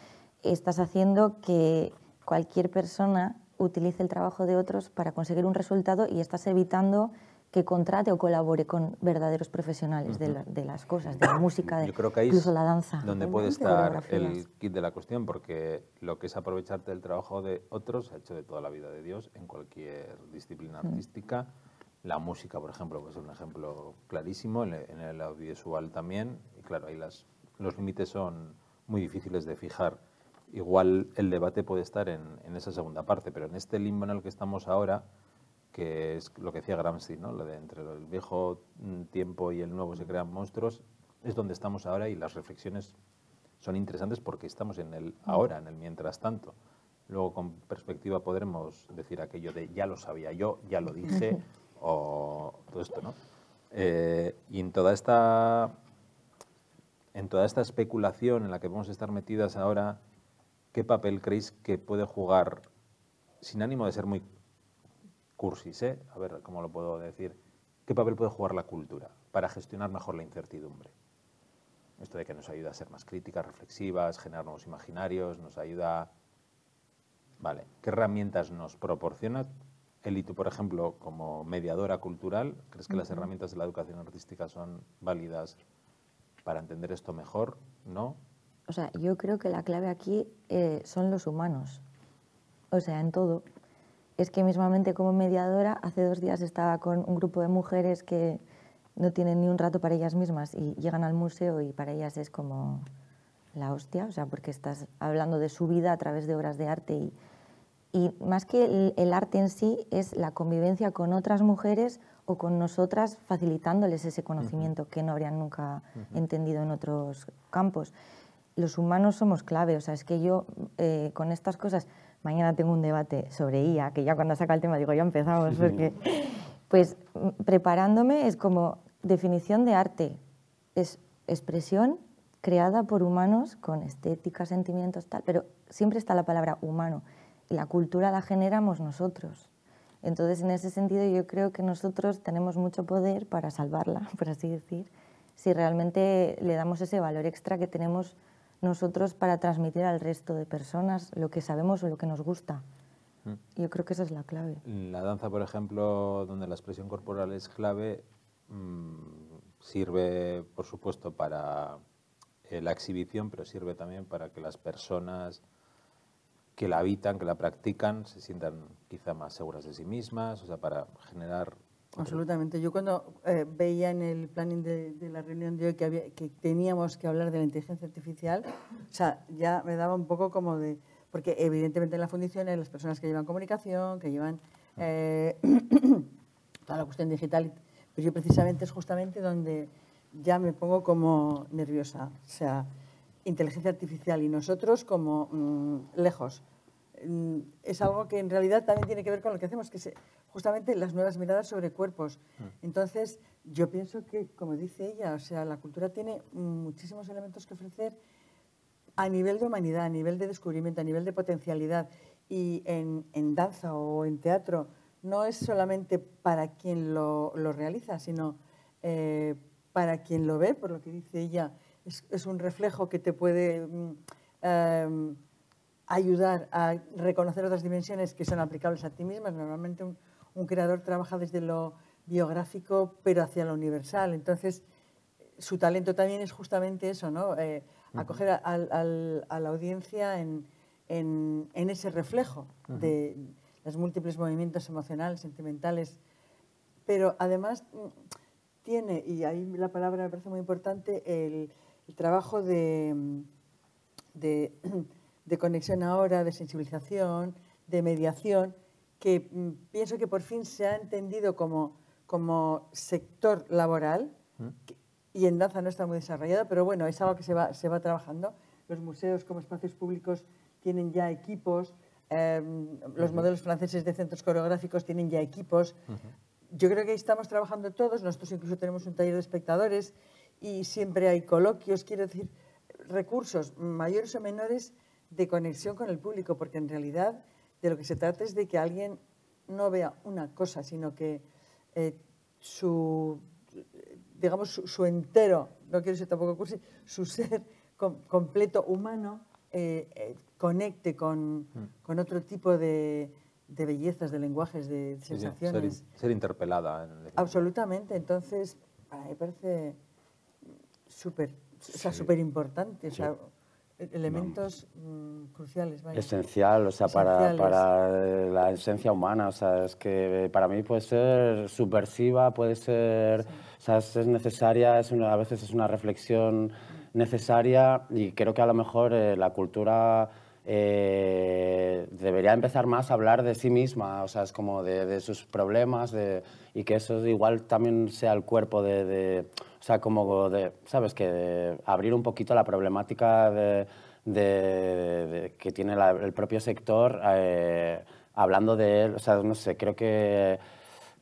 Speaker 3: estás haciendo que cualquier persona utilice el trabajo de otros para conseguir un resultado y estás evitando que contrate o colabore con verdaderos profesionales de, la- de las cosas, de la música, de
Speaker 1: Yo creo que ahí
Speaker 3: incluso la danza.
Speaker 1: donde
Speaker 3: de
Speaker 1: puede
Speaker 3: de
Speaker 1: estar el kit de la cuestión, porque lo que es aprovecharte del trabajo de otros se ha hecho de toda la vida de Dios en cualquier disciplina
Speaker 3: Mm.
Speaker 1: artística. La música, por ejemplo, puede ser un ejemplo clarísimo, en el, en el audiovisual también. Y claro, ahí las, los límites son muy difíciles de fijar. Igual el debate puede estar en, en esa segunda parte, pero en este limbo en el que estamos ahora, que es lo que decía Gramsci, ¿no? Lo de entre el viejo tiempo y el nuevo se crean monstruos, es donde estamos ahora y las reflexiones son interesantes porque estamos en el ahora, en el mientras tanto. Luego con perspectiva podremos decir aquello de ya lo sabía yo, ya lo dije, o todo esto, ¿no? Eh, y en toda esta en toda esta especulación en la que vamos a estar metidas ahora, ¿qué papel creéis que puede jugar, sin ánimo de ser muy cursis, ¿eh? a ver cómo lo puedo decir, qué papel puede jugar la cultura para gestionar mejor la incertidumbre? Esto de que nos ayuda a ser más críticas, reflexivas, generar nuevos imaginarios, nos ayuda... Vale, ¿qué herramientas nos proporciona? Eli, tú, por ejemplo, como mediadora cultural, ¿crees que las herramientas de la educación artística son válidas para entender esto mejor? ¿No?
Speaker 3: O sea, yo creo que la clave aquí eh, son los humanos. O sea, en todo. Es que mismamente como mediadora, hace dos días estaba con un grupo de mujeres que no tienen ni un rato para ellas mismas y llegan al museo y para ellas es como la hostia, o sea, porque estás hablando de su vida a través de obras de arte y, y más que el, el arte en sí es la convivencia con otras mujeres o con nosotras facilitándoles ese conocimiento que no habrían nunca entendido en otros campos. Los humanos somos clave, o sea, es que yo eh, con estas cosas, mañana tengo un debate sobre IA, que ya cuando saca el tema digo, ya empezamos, porque pues preparándome es como definición de arte, es expresión creada por humanos con estética, sentimientos, tal, pero siempre está la palabra humano. La cultura la generamos nosotros. Entonces, en ese sentido, yo creo que nosotros tenemos mucho poder para salvarla, por así decir, si realmente le damos ese valor extra que tenemos nosotros para transmitir al resto de personas lo que sabemos o lo que nos gusta. Mm. Yo creo que esa es la clave.
Speaker 1: La danza, por ejemplo, donde la expresión corporal es clave, mm, sirve, por supuesto, para eh, la exhibición, pero sirve también para que las personas que la habitan, que la practican, se sientan quizá más seguras de sí mismas, o sea, para generar...
Speaker 4: Absolutamente. Yo cuando eh, veía en el planning de, la reunión de hoy que, había, que teníamos que hablar de la inteligencia artificial, o sea, ya me daba un poco como de... Porque evidentemente en la fundición hay las personas que llevan comunicación, que llevan eh, toda la cuestión digital, pero yo precisamente es justamente donde ya me pongo como nerviosa. O sea, inteligencia artificial y nosotros como mm, lejos. Mm, es algo que en realidad también tiene que ver con lo que hacemos, que es justamente las nuevas miradas sobre cuerpos. Mm. Entonces, yo pienso que, como dice ella, o sea, la cultura tiene muchísimos elementos que ofrecer a nivel de humanidad, a nivel de descubrimiento, a nivel de potencialidad. Y en, danza o en teatro no es solamente para quien lo, realiza, sino eh, para quien lo ve, por lo que dice ella, es, un reflejo que te puede mm, em, ayudar a reconocer otras dimensiones que son aplicables a ti mismas. Normalmente un, creador trabaja desde lo biográfico, pero hacia lo universal. Entonces, su talento también es justamente eso, ¿no? Eh, acoger a, la audiencia en, ese reflejo de los múltiples movimientos emocionales, sentimentales. Pero además mm, tiene, y ahí la palabra me parece muy importante, el, el trabajo de, de, conexión ahora, de sensibilización, de mediación, que mm, pienso que por fin se ha entendido como, como sector laboral, mm. y en danza no está muy desarrollado, pero bueno, es algo que se va, se va trabajando. Los museos como espacios públicos tienen ya equipos, em, los modelos franceses de centros coreográficos tienen ya equipos. Yo creo que ahí estamos trabajando todos, nosotros incluso tenemos un taller de espectadores y siempre hay coloquios, quiero decir, recursos mayores o menores de conexión con el público, porque en realidad de lo que se trata es de que alguien no vea una cosa, sino que eh, su, digamos, su, entero, no quiero ser tampoco cursi, su ser completo humano eh, eh, conecte con, mm. con, otro tipo de, de, bellezas, de lenguajes, de sensaciones.
Speaker 1: ser, interpelada.
Speaker 4: Absolutamente. Entonces, me parece súper o sea, importante, o sea, elementos mm, cruciales.
Speaker 2: Esencial, o sea, para, para, la esencia humana, o sea, es que para mí puede ser subversiva, puede ser, o sea, es, necesaria, es a veces es una reflexión necesaria y creo que a lo mejor eh, la cultura eh, debería empezar más a hablar de sí misma, o sea, es como de, de sus problemas de, y que eso igual también sea el cuerpo de, de o sea, como de, ¿sabes? Que abrir un poquito la problemática de, de, que tiene el propio sector eh, hablando de él, o sea, no sé, creo que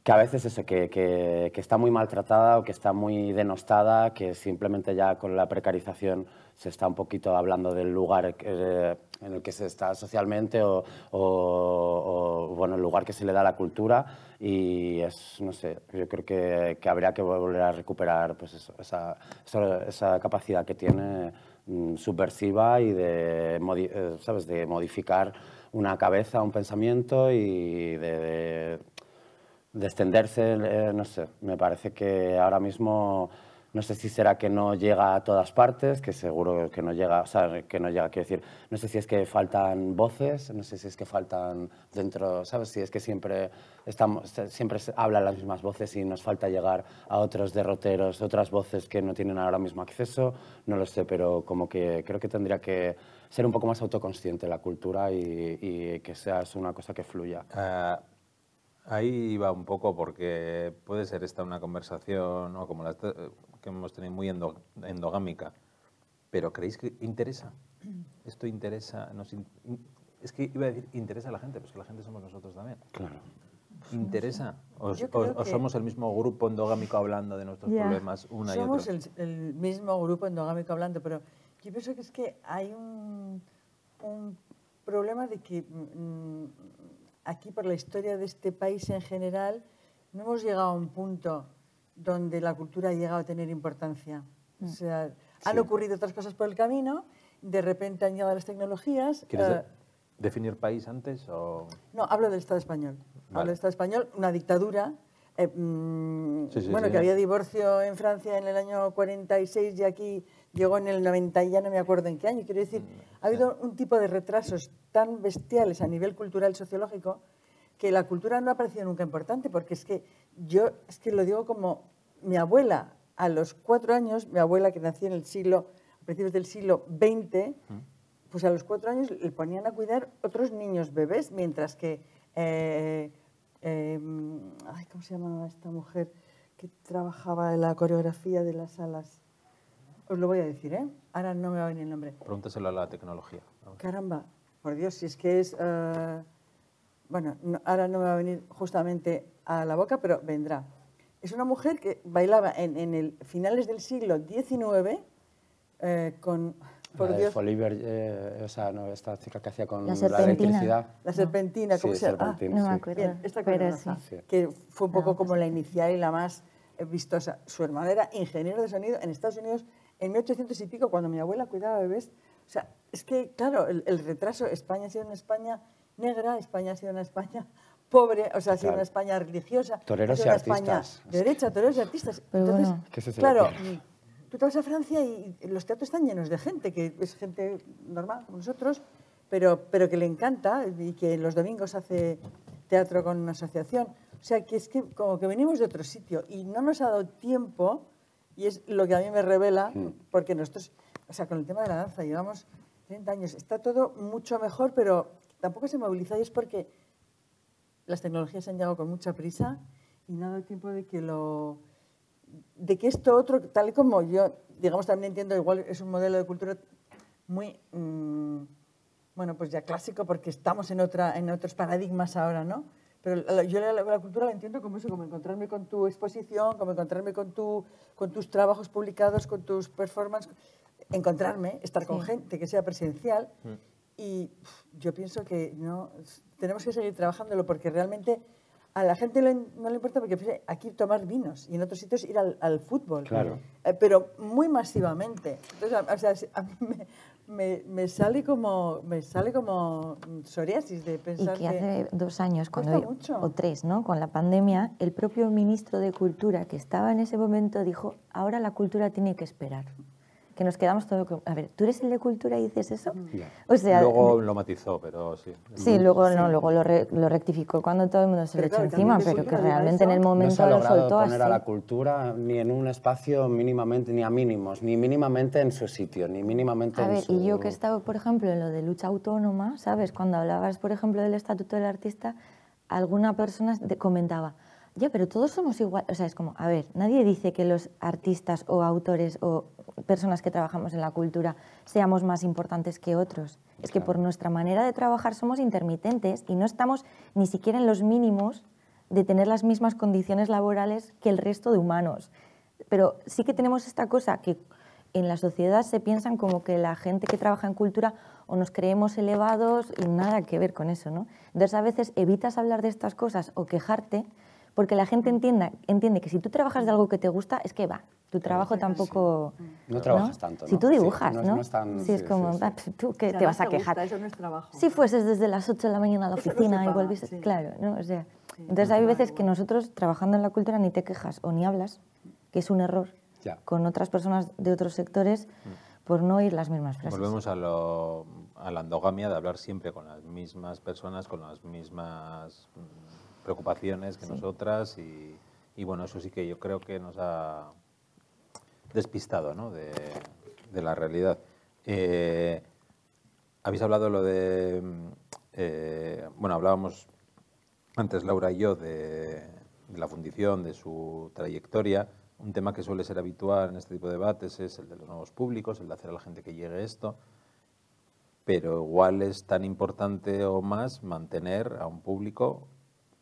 Speaker 2: que a veces eso, que, que, que, está muy maltratada o que está muy denostada, que simplemente ya con la precarización se está un poquito hablando del lugar eh, en el que se está socialmente o, o, bueno, el lugar que se le da a la cultura y es, no sé, yo creo que, que habría que volver a recuperar pues eso, esa, esa, capacidad que tiene mm, subversiva y de, eh, ¿sabes? de modificar una cabeza, un pensamiento y de de extenderse, eh, no sé, me parece que ahora mismo, no sé si será que no llega a todas partes, que seguro que no llega, o sea, que no llega, quiero decir, no sé si es que faltan voces, no sé si es que faltan dentro, ¿sabes? Si es que siempre, estamos, siempre hablan las mismas voces y nos falta llegar a otros derroteros, otras voces que no tienen ahora mismo acceso, no lo sé, pero como que creo que tendría que ser un poco más autoconsciente la cultura y, que sea una cosa que fluya.
Speaker 1: Ah, Ahí va un poco porque puede ser esta una conversación ¿no? como la que hemos tenido muy endogámica, pero ¿creéis que interesa? ¿Esto interesa? es que iba a decir interesa a la gente, pero es que la gente somos nosotros también.
Speaker 2: Claro.
Speaker 1: ¿Interesa? ¿O,
Speaker 4: Yo
Speaker 1: o-
Speaker 4: creo
Speaker 1: o
Speaker 4: que-
Speaker 1: somos el mismo grupo endogámico hablando de nuestros problemas una y
Speaker 4: Somos
Speaker 1: otra?
Speaker 4: el, el mismo grupo endogámico hablando, pero yo pienso que es que hay un, un problema de que mm, aquí por la historia de este país en general no hemos llegado a un punto donde la cultura ha llegado a tener importancia. O sea, han ocurrido otras cosas por el camino, de repente han llegado las tecnologías.
Speaker 1: ¿Quieres
Speaker 4: eh,
Speaker 1: de- definir país antes o...?
Speaker 4: no, hablo del Estado español. Hablo
Speaker 1: Vale.
Speaker 4: del Estado español, una dictadura. eh, mm,
Speaker 1: Sí, sí,
Speaker 4: bueno,
Speaker 1: sí.
Speaker 4: que había divorcio en Francia en el año 46 y aquí llegó en el 90 y ya no me acuerdo en qué año. Quiero decir, ha habido un tipo de retrasos tan bestiales a nivel cultural sociológico que la cultura no ha parecido nunca importante, porque es que yo, es que lo digo como mi abuela, a los cuatro años, mi abuela que nació en el siglo, a principios del siglo XX, pues a los cuatro años le ponían a cuidar otros niños bebés, mientras que, eh, eh, ay, ¿cómo se llamaba esta mujer que trabajaba en la coreografía de las salas? Os lo voy a decir, ¿eh? Ahora no me va a venir el nombre.
Speaker 1: Pregúntaselo a la tecnología.
Speaker 4: Caramba, por Dios, si es que es... eh, bueno, no- ahora no me va a venir justamente a la boca, pero vendrá. Es una mujer que bailaba en, en el finales del siglo XIX eh, con... Por
Speaker 2: La
Speaker 4: Dios,
Speaker 2: Foliver, eh, o sea, no, esta chica que hacía con
Speaker 3: La
Speaker 2: la,
Speaker 3: serpentina.
Speaker 2: electricidad.
Speaker 4: la serpentina, ¿cómo
Speaker 2: Sí,
Speaker 4: se llama? Ah,
Speaker 2: serpentina,
Speaker 3: no me
Speaker 2: sí.
Speaker 3: acuerdo.
Speaker 4: Bien, esta
Speaker 3: pero sí.
Speaker 4: Que fue un poco
Speaker 3: Ah,
Speaker 4: como la inicial y la más vistosa. Su hermano era ingeniero de sonido en Estados Unidos en 1800 y pico, cuando mi abuela cuidaba bebés. O sea, es que, claro, el, el retraso, España ha sido una España negra, España ha sido una España pobre, o sea, ha sido
Speaker 2: Claro.
Speaker 4: una España religiosa.
Speaker 2: Toreros
Speaker 4: ha sido
Speaker 2: y
Speaker 4: una España
Speaker 2: artistas.
Speaker 4: de derecha, toreros y artistas.
Speaker 3: Pero
Speaker 4: Entonces,
Speaker 3: bueno.
Speaker 2: Que
Speaker 4: claro, tú te vas a Francia y y los teatros están llenos de gente, que es gente normal como nosotros, pero, pero que le encanta y que los domingos hace teatro con una asociación. O sea, que es que como que venimos de otro sitio y no nos ha dado tiempo, y es lo que a mí me revela, porque nosotros, o sea, con el tema de la danza llevamos 30 años, está todo mucho mejor, pero tampoco se moviliza y es porque las tecnologías han llegado con mucha prisa y no ha dado tiempo de que lo de que esto otro, tal y como yo, digamos, también entiendo, igual es un modelo de cultura muy, mm, bueno, pues ya clásico, porque estamos en, otra, en otros paradigmas ahora, ¿no? Pero la- yo la, la cultura la entiendo como eso, como encontrarme con tu exposición, como encontrarme con, tu, con tus trabajos publicados, con tus performances, encontrarme, estar con
Speaker 3: Sí.
Speaker 4: gente que sea presencial. Y pf, yo pienso que no, tenemos que seguir trabajándolo porque realmente a la gente no le importa porque aquí tomar vinos y en otros sitios ir al, al fútbol.
Speaker 2: Claro.
Speaker 4: Eh, pero muy masivamente. Entonces, a, o sea, a mí me, me- me sale como me sale como psoriasis de
Speaker 3: Y
Speaker 4: pensar
Speaker 3: que hace dos años, cuando
Speaker 4: mucho.
Speaker 3: o tres, ¿no? Con la pandemia, el propio ministro de Cultura que estaba en ese momento dijo: ahora la cultura tiene que esperar. Que nos quedamos todo. con- A ver, ¿tú eres el de cultura y dices eso?
Speaker 2: Ya.
Speaker 3: O sea,
Speaker 1: Luego lo matizó, pero sí.
Speaker 3: sí, luego no, luego lo, re- lo rectificó cuando todo el mundo se
Speaker 4: Pero
Speaker 3: lo echó
Speaker 4: claro,
Speaker 3: encima,
Speaker 4: también de
Speaker 3: pero que realmente en el
Speaker 2: No
Speaker 3: momento
Speaker 2: se ha
Speaker 3: lo soltó
Speaker 2: poner a la
Speaker 3: así.
Speaker 2: cultura ni en un espacio mínimamente, ni a mínimos, ni mínimamente en su sitio, ni mínimamente
Speaker 3: A
Speaker 2: en
Speaker 3: ver,
Speaker 2: su...
Speaker 3: y yo que he estado, por ejemplo, en lo de lucha autónoma, ¿sabes? Cuando hablabas, por ejemplo, del Estatuto del Artista, alguna persona te comentaba, ya, pero todos somos igual. O sea, es como, a ver, nadie dice que los artistas o autores o personas que trabajamos en la cultura seamos más importantes que otros. Es que por nuestra manera de trabajar somos intermitentes y no estamos ni siquiera en los mínimos de tener las mismas condiciones laborales que el resto de humanos. Pero sí que tenemos esta cosa que en la sociedad se piensan como que la gente que trabaja en cultura o nos creemos elevados y nada que ver con eso, ¿no? Entonces a veces evitas hablar de estas cosas o quejarte porque la gente entienda, entiende que si tú trabajas de algo que te gusta es que va, tu trabajo tampoco...
Speaker 2: No trabajas tanto,
Speaker 3: Si
Speaker 2: ¿no?
Speaker 3: tú
Speaker 2: Sí,
Speaker 3: dibujas,
Speaker 2: no
Speaker 3: ¿no?
Speaker 2: es- no es tan-
Speaker 3: Sí, es
Speaker 2: sí,
Speaker 3: como,
Speaker 2: sí, sí.
Speaker 3: "Va, pf, tú que te
Speaker 4: no
Speaker 3: vas a
Speaker 4: te gusta,
Speaker 3: quejar.
Speaker 4: eso no es trabajo.
Speaker 3: Si fueses desde las 8 de la mañana a la
Speaker 4: no
Speaker 3: oficina y volvieses,
Speaker 4: sí.
Speaker 3: claro, ¿no? O sea,
Speaker 4: Sí,
Speaker 3: entonces
Speaker 4: no
Speaker 3: hay veces que nosotros trabajando en la cultura ni te quejas o ni hablas, que es un error
Speaker 2: Ya.
Speaker 3: con otras personas de otros sectores por no oír las mismas frases.
Speaker 1: Volvemos a, lo- a la endogamia de hablar siempre con las mismas personas, con las mismas mm, preocupaciones que nosotras y, y bueno, eso sí que yo creo que nos ha despistado ¿no? de, de la realidad. Eh, habéis hablado lo de, mm, eh, bueno, hablábamos antes Laura y yo de, de la fundición, de su trayectoria. Un tema que suele ser habitual en este tipo de debates es el de los nuevos públicos, el de hacer a la gente que llegue esto. Pero igual es tan importante o más mantener a un público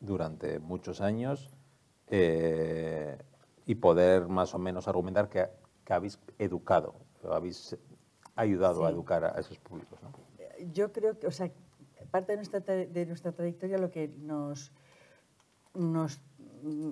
Speaker 1: durante muchos años eh, y poder más o menos argumentar que, que habéis educado, habéis ayudado a educar a esos públicos. ¿no?
Speaker 4: Yo creo que, o sea, parte de nuestra, tra- de nuestra trayectoria lo que nos, nos, mm,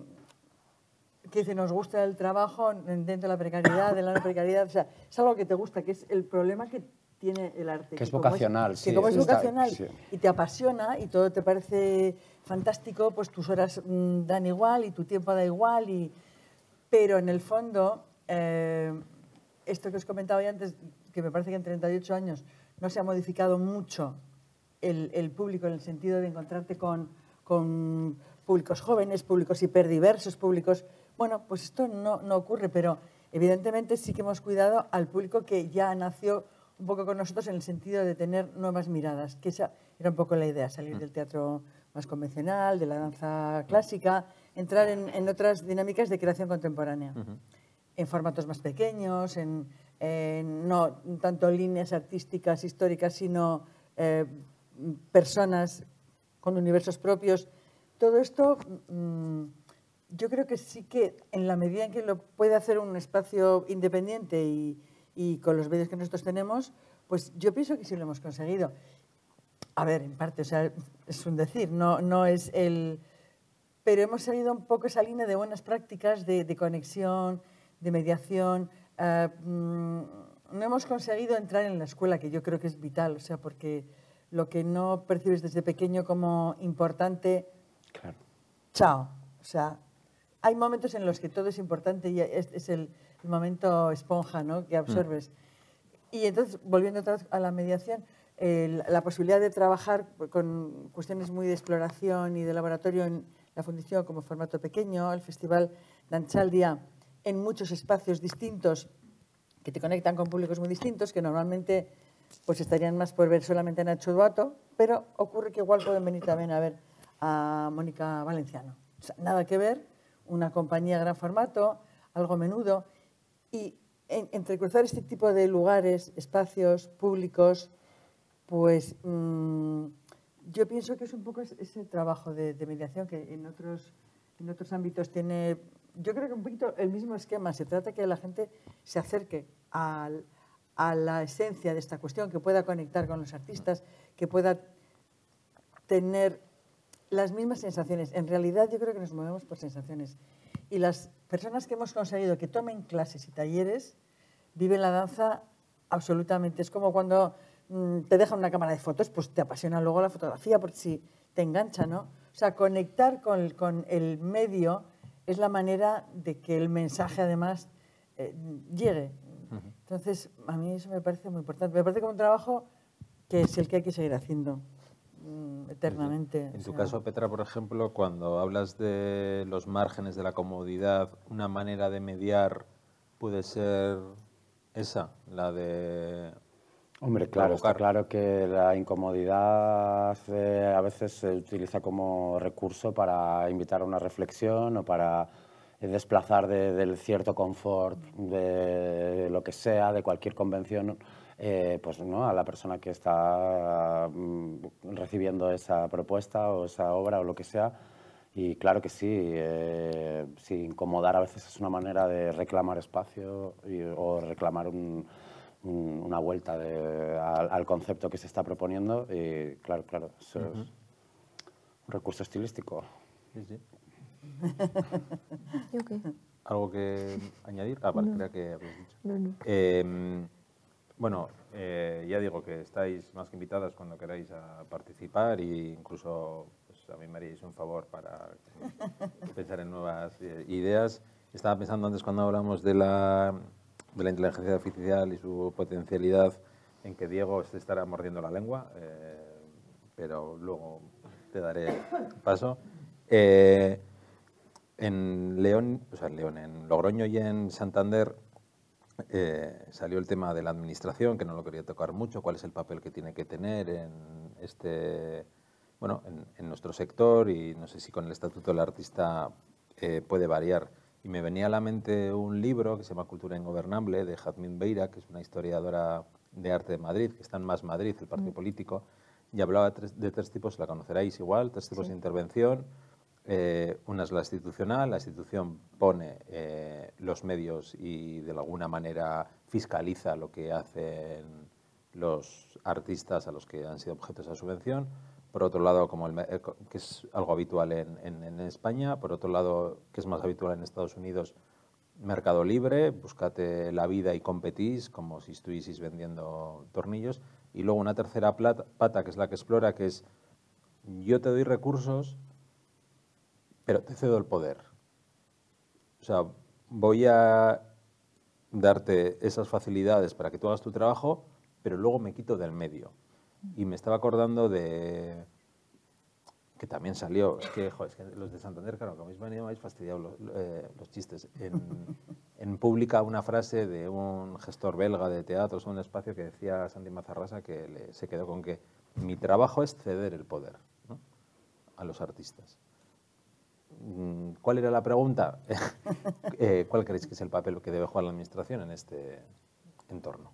Speaker 4: que dice, nos gusta el trabajo dentro de la precariedad, de la no precariedad, o sea, es algo que te gusta, que es el problema que tiene el arte.
Speaker 2: Que es vocacional,
Speaker 4: que
Speaker 2: sí,
Speaker 4: como es vocacional y te apasiona y todo te parece fantástico, pues tus horas mm, dan igual y tu tiempo da igual, y, pero en el fondo, eh, esto que os comentaba ya antes, que me parece que en 38 años no se ha modificado mucho el, el público en el sentido de encontrarte con, con públicos jóvenes, públicos hiperdiversos, públicos... Bueno, pues esto no, no ocurre, pero evidentemente sí que hemos cuidado al público que ya nació un poco con nosotros en el sentido de tener nuevas miradas, que esa era un poco la idea, salir del teatro más convencional, de la danza clásica, entrar en, en otras dinámicas de creación contemporánea. En formatos más pequeños, en, en no tanto líneas artísticas históricas, sino eh, personas con universos propios. Todo esto, mm, yo creo que sí que en la medida en que lo puede hacer un espacio independiente y, y con los medios que nosotros tenemos, pues yo pienso que sí lo hemos conseguido. A ver, en parte, o sea, es un decir, no, no es el... Pero hemos seguido un poco esa línea de buenas prácticas, de, de conexión, de mediación. mm, no hemos conseguido entrar en la escuela, que yo creo que es vital, o sea, porque lo que no percibes desde pequeño como importante,
Speaker 2: Claro.
Speaker 4: chao. O sea, hay momentos en los que todo es importante y es, es el, el momento esponja ¿no? que absorbes. Y entonces, volviendo otra vez a la mediación, el- la posibilidad de trabajar con cuestiones muy de exploración y de laboratorio en la Fundación como formato pequeño, el Festival Danchaldia, en muchos espacios distintos que te conectan con públicos muy distintos, que normalmente pues estarían más por ver solamente a Nacho Duato, pero ocurre que igual pueden venir también a ver a Mónica Valenciano. O sea, nada que ver, una compañía gran formato, algo menudo, y en- entrecruzar este tipo de lugares, espacios públicos, pues mm, yo pienso que es un poco es- ese trabajo de, de mediación que en otros, en otros ámbitos tiene, yo creo que un poquito el mismo esquema. Se trata que la gente se acerque al- a la esencia de esta cuestión, que pueda conectar con los artistas, que pueda tener las mismas sensaciones. En realidad yo creo que nos movemos por sensaciones. Y las personas que hemos conseguido que tomen clases y talleres viven la danza absolutamente. Es como cuando mm, te dejan una cámara de fotos, pues te apasiona luego la fotografía, porque si te engancha, ¿no? O sea, conectar con, el- con el medio es la manera de que el mensaje además eh, llegue. Entonces, a mí eso me parece muy importante. Me parece como un trabajo que es el que hay que seguir haciendo eternamente.
Speaker 1: En
Speaker 4: o
Speaker 1: tu
Speaker 4: sea.
Speaker 1: caso, Petra, por ejemplo, cuando hablas de los márgenes de la comodidad, una manera de mediar puede ser esa, la de
Speaker 2: Hombre, claro, está claro que la incomodidad eh, a veces se utiliza como recurso para invitar a una reflexión o para eh, desplazar de- del cierto confort de lo que sea, de cualquier convención, eh, pues ¿no? a la persona que está mm, recibiendo esa propuesta o esa obra o lo que sea. Y claro que sí, eh, sí, incomodar a veces es una manera de reclamar espacio y- o reclamar un, un- una vuelta de- al, al concepto que se está proponiendo. Y claro, claro, eso es un recurso estilístico.
Speaker 1: Sí, sí. ¿Algo que añadir? Ah, vale, creo que habéis dicho.
Speaker 3: No, no.
Speaker 1: Eh, bueno, eh, ya digo que estáis más que invitadas cuando queráis a participar e incluso pues, a mí me haríais un favor para pensar en nuevas eh, ideas. Estaba pensando antes cuando hablamos de la, de la inteligencia artificial y su potencialidad en que Diego se estará mordiendo la lengua, eh, pero luego te daré paso. Eh, en León, o sea, en León, en Logroño y en Santander eh, salió el tema de la administración, que no lo quería tocar mucho, cuál es el papel que tiene que tener en este, bueno, en, en nuestro sector y no sé si con el estatuto del artista eh, puede variar. Y me venía a la mente un libro que se llama Cultura Ingobernable de Jazmín Beira, que es una historiadora de arte de Madrid, que está en Más Madrid, el partido político, y hablaba tres- de tres tipos, la conoceréis igual, tres tipos de intervención. Eh, una es la institucional, la institución pone eh, los medios y de alguna manera fiscaliza lo que hacen los artistas a los que han sido objeto de subvención. Por otro lado, como el, que es algo habitual en, en, España, por otro lado, que es más habitual en Estados Unidos, mercado libre, búscate la vida y competís como si estuvieseis vendiendo tornillos. Y luego una tercera pata, que es la que explora, que es yo te doy recursos, pero te cedo el poder. O sea, voy a darte esas facilidades para que tú hagas tu trabajo, pero luego me quito del medio. Y me estaba acordando de que también salió, es que, es que los de Santander, claro, que habéis venido, habéis fastidiado los, eh, los chistes. En, en, pública una frase de un gestor belga de teatro, un espacio que decía Santi Mazarrasa que le, se quedó con que mi trabajo es ceder el poder ¿no? a los artistas. Mm, ¿Cuál era la pregunta? Eh, ¿Cuál creéis que es el papel que debe jugar la Administración en este entorno?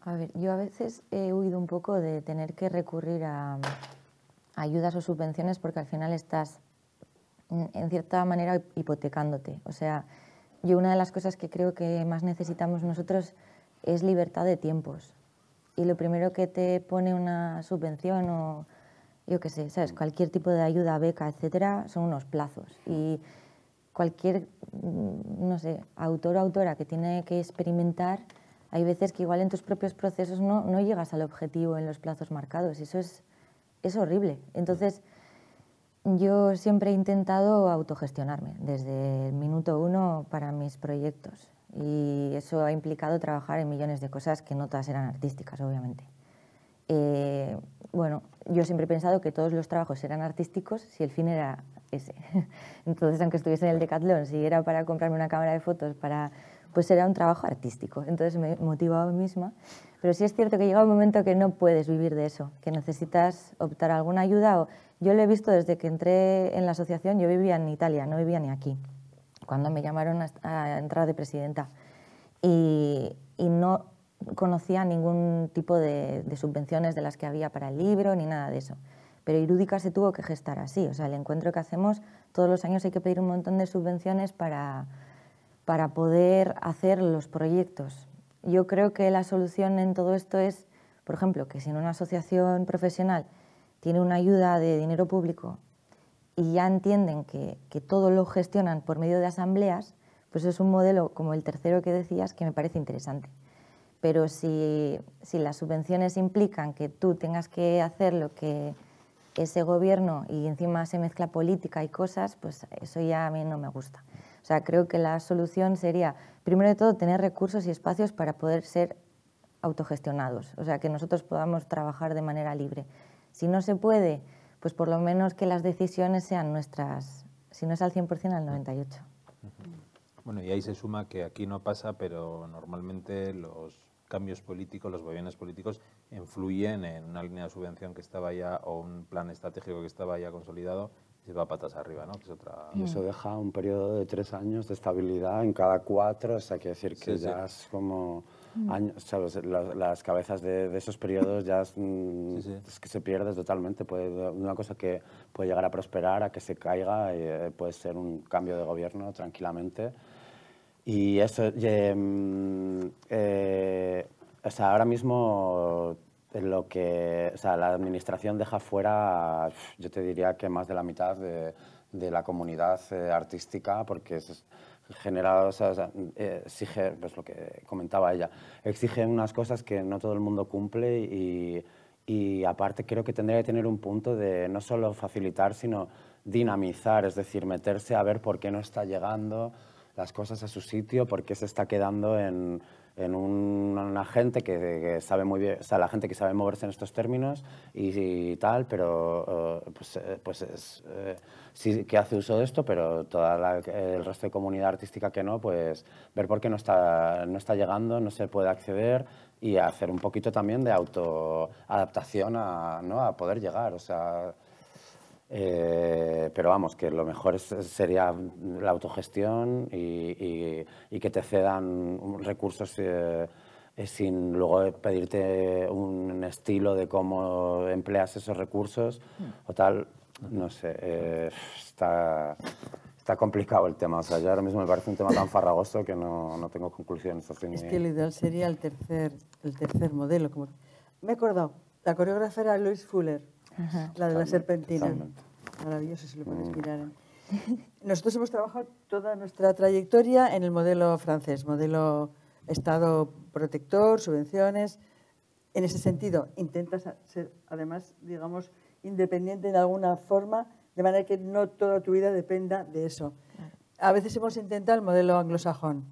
Speaker 3: A ver, yo a veces he huido un poco de tener que recurrir a ayudas o subvenciones porque al final estás, en cierta manera, hipotecándote. O sea, yo una de las cosas que creo que más necesitamos nosotros es libertad de tiempos. Y lo primero que te pone una subvención o yo qué sé, ¿sabes? Cualquier tipo de ayuda, beca, etcétera, son unos plazos. Y cualquier, no sé, autor o autora que tiene que experimentar, hay veces que igual en tus propios procesos no, no llegas al objetivo en los plazos marcados. Eso es, es horrible. Entonces, yo siempre he intentado autogestionarme desde el minuto uno para mis proyectos. Y eso ha implicado trabajar en millones de cosas que no todas eran artísticas, obviamente. Eh, bueno, yo siempre he pensado que todos los trabajos eran artísticos si el fin era ese. Entonces, aunque estuviese en el Decathlon, si era para comprarme una cámara de fotos, para, pues era un trabajo artístico. Entonces me motivaba a mí misma. Pero sí es cierto que llega un momento que no puedes vivir de eso, que necesitas optar a alguna ayuda. O, yo lo he visto desde que entré en la asociación, yo vivía en Italia, no vivía ni aquí, cuando me llamaron a, entrar de presidenta. Y, y no, conocía ningún tipo de, subvenciones de las que había para el libro ni nada de eso. Pero Irúdica se tuvo que gestar así. O sea, el encuentro que hacemos, todos los años hay que pedir un montón de subvenciones para, para poder hacer los proyectos. Yo creo que la solución en todo esto es, por ejemplo, que si en una asociación profesional tiene una ayuda de dinero público y ya entienden que, que todo lo gestionan por medio de asambleas, pues es un modelo como el tercero que decías que me parece interesante pero si, si, las subvenciones implican que tú tengas que hacer lo que ese gobierno y encima se mezcla política y cosas, pues eso ya a mí no me gusta. O sea, creo que la solución sería, primero de todo, tener recursos y espacios para poder ser autogestionados, o sea, que nosotros podamos trabajar de manera libre. Si no se puede, pues por lo menos que las decisiones sean nuestras, si no es al 100%, al 98%.
Speaker 1: Bueno, y ahí se suma que aquí no pasa, pero normalmente los cambios políticos, los gobiernos políticos, influyen en una línea de subvención que estaba ya o un plan estratégico que estaba ya consolidado y se va patas arriba, ¿no? es otra...
Speaker 2: Y eso deja un periodo de tres años de estabilidad en cada cuatro, o sea, quiere decir que ya es como... Mm. Años, ¿sabes? Las, cabezas de, esos periodos ya es, mm, es, que se pierde totalmente. Puede, una cosa que puede llegar a prosperar, a que se caiga, eh, puede ser un cambio de gobierno tranquilamente. Y eso, mm, eh, ahora mismo lo que, la administración deja fuera, yo te diría que más de la mitad de, la comunidad eh, artística, porque es, o exige, pues lo que comentaba ella, exige unas cosas que no todo el mundo cumple y aparte creo que tendría que tener un punto de no solo facilitar, sino dinamizar, es decir, meterse a ver por qué no está llegando, las cosas a su sitio, porque se está quedando en, en una gente que, sabe muy bien, o sea, la gente que sabe moverse en estos términos y, tal, pero eh, pues, eh, pues es, eh, sí que hace uso de esto, pero todo el resto de comunidad artística que no, pues ver por qué no está, no está llegando, no se puede acceder y hacer un poquito también de autoadaptación a, ¿no? a poder llegar, o sea... Eh, pero vamos, que lo mejor sería la autogestión y, que te cedan recursos eh, sin luego pedirte un estilo de cómo empleas esos recursos o tal. No sé, eh, está, está complicado el tema. O sea, ya ahora mismo me parece un tema tan farragoso que no, no tengo conclusiones. Así
Speaker 4: Es
Speaker 2: ni-
Speaker 4: que lo ideal sería el tercer, el tercer modelo. Como... Me he acordado, la coreógrafa era Louise Fuller, la de la serpentina.
Speaker 2: totalmente.
Speaker 4: Maravilloso, si lo podéis mirar. ¿eh? Nosotros hemos trabajado toda nuestra trayectoria en el modelo francés, modelo Estado protector, subvenciones. En ese sentido, intentas ser, además, digamos, independiente de alguna forma, de manera que no toda tu vida dependa de eso. A veces hemos intentado el modelo anglosajón.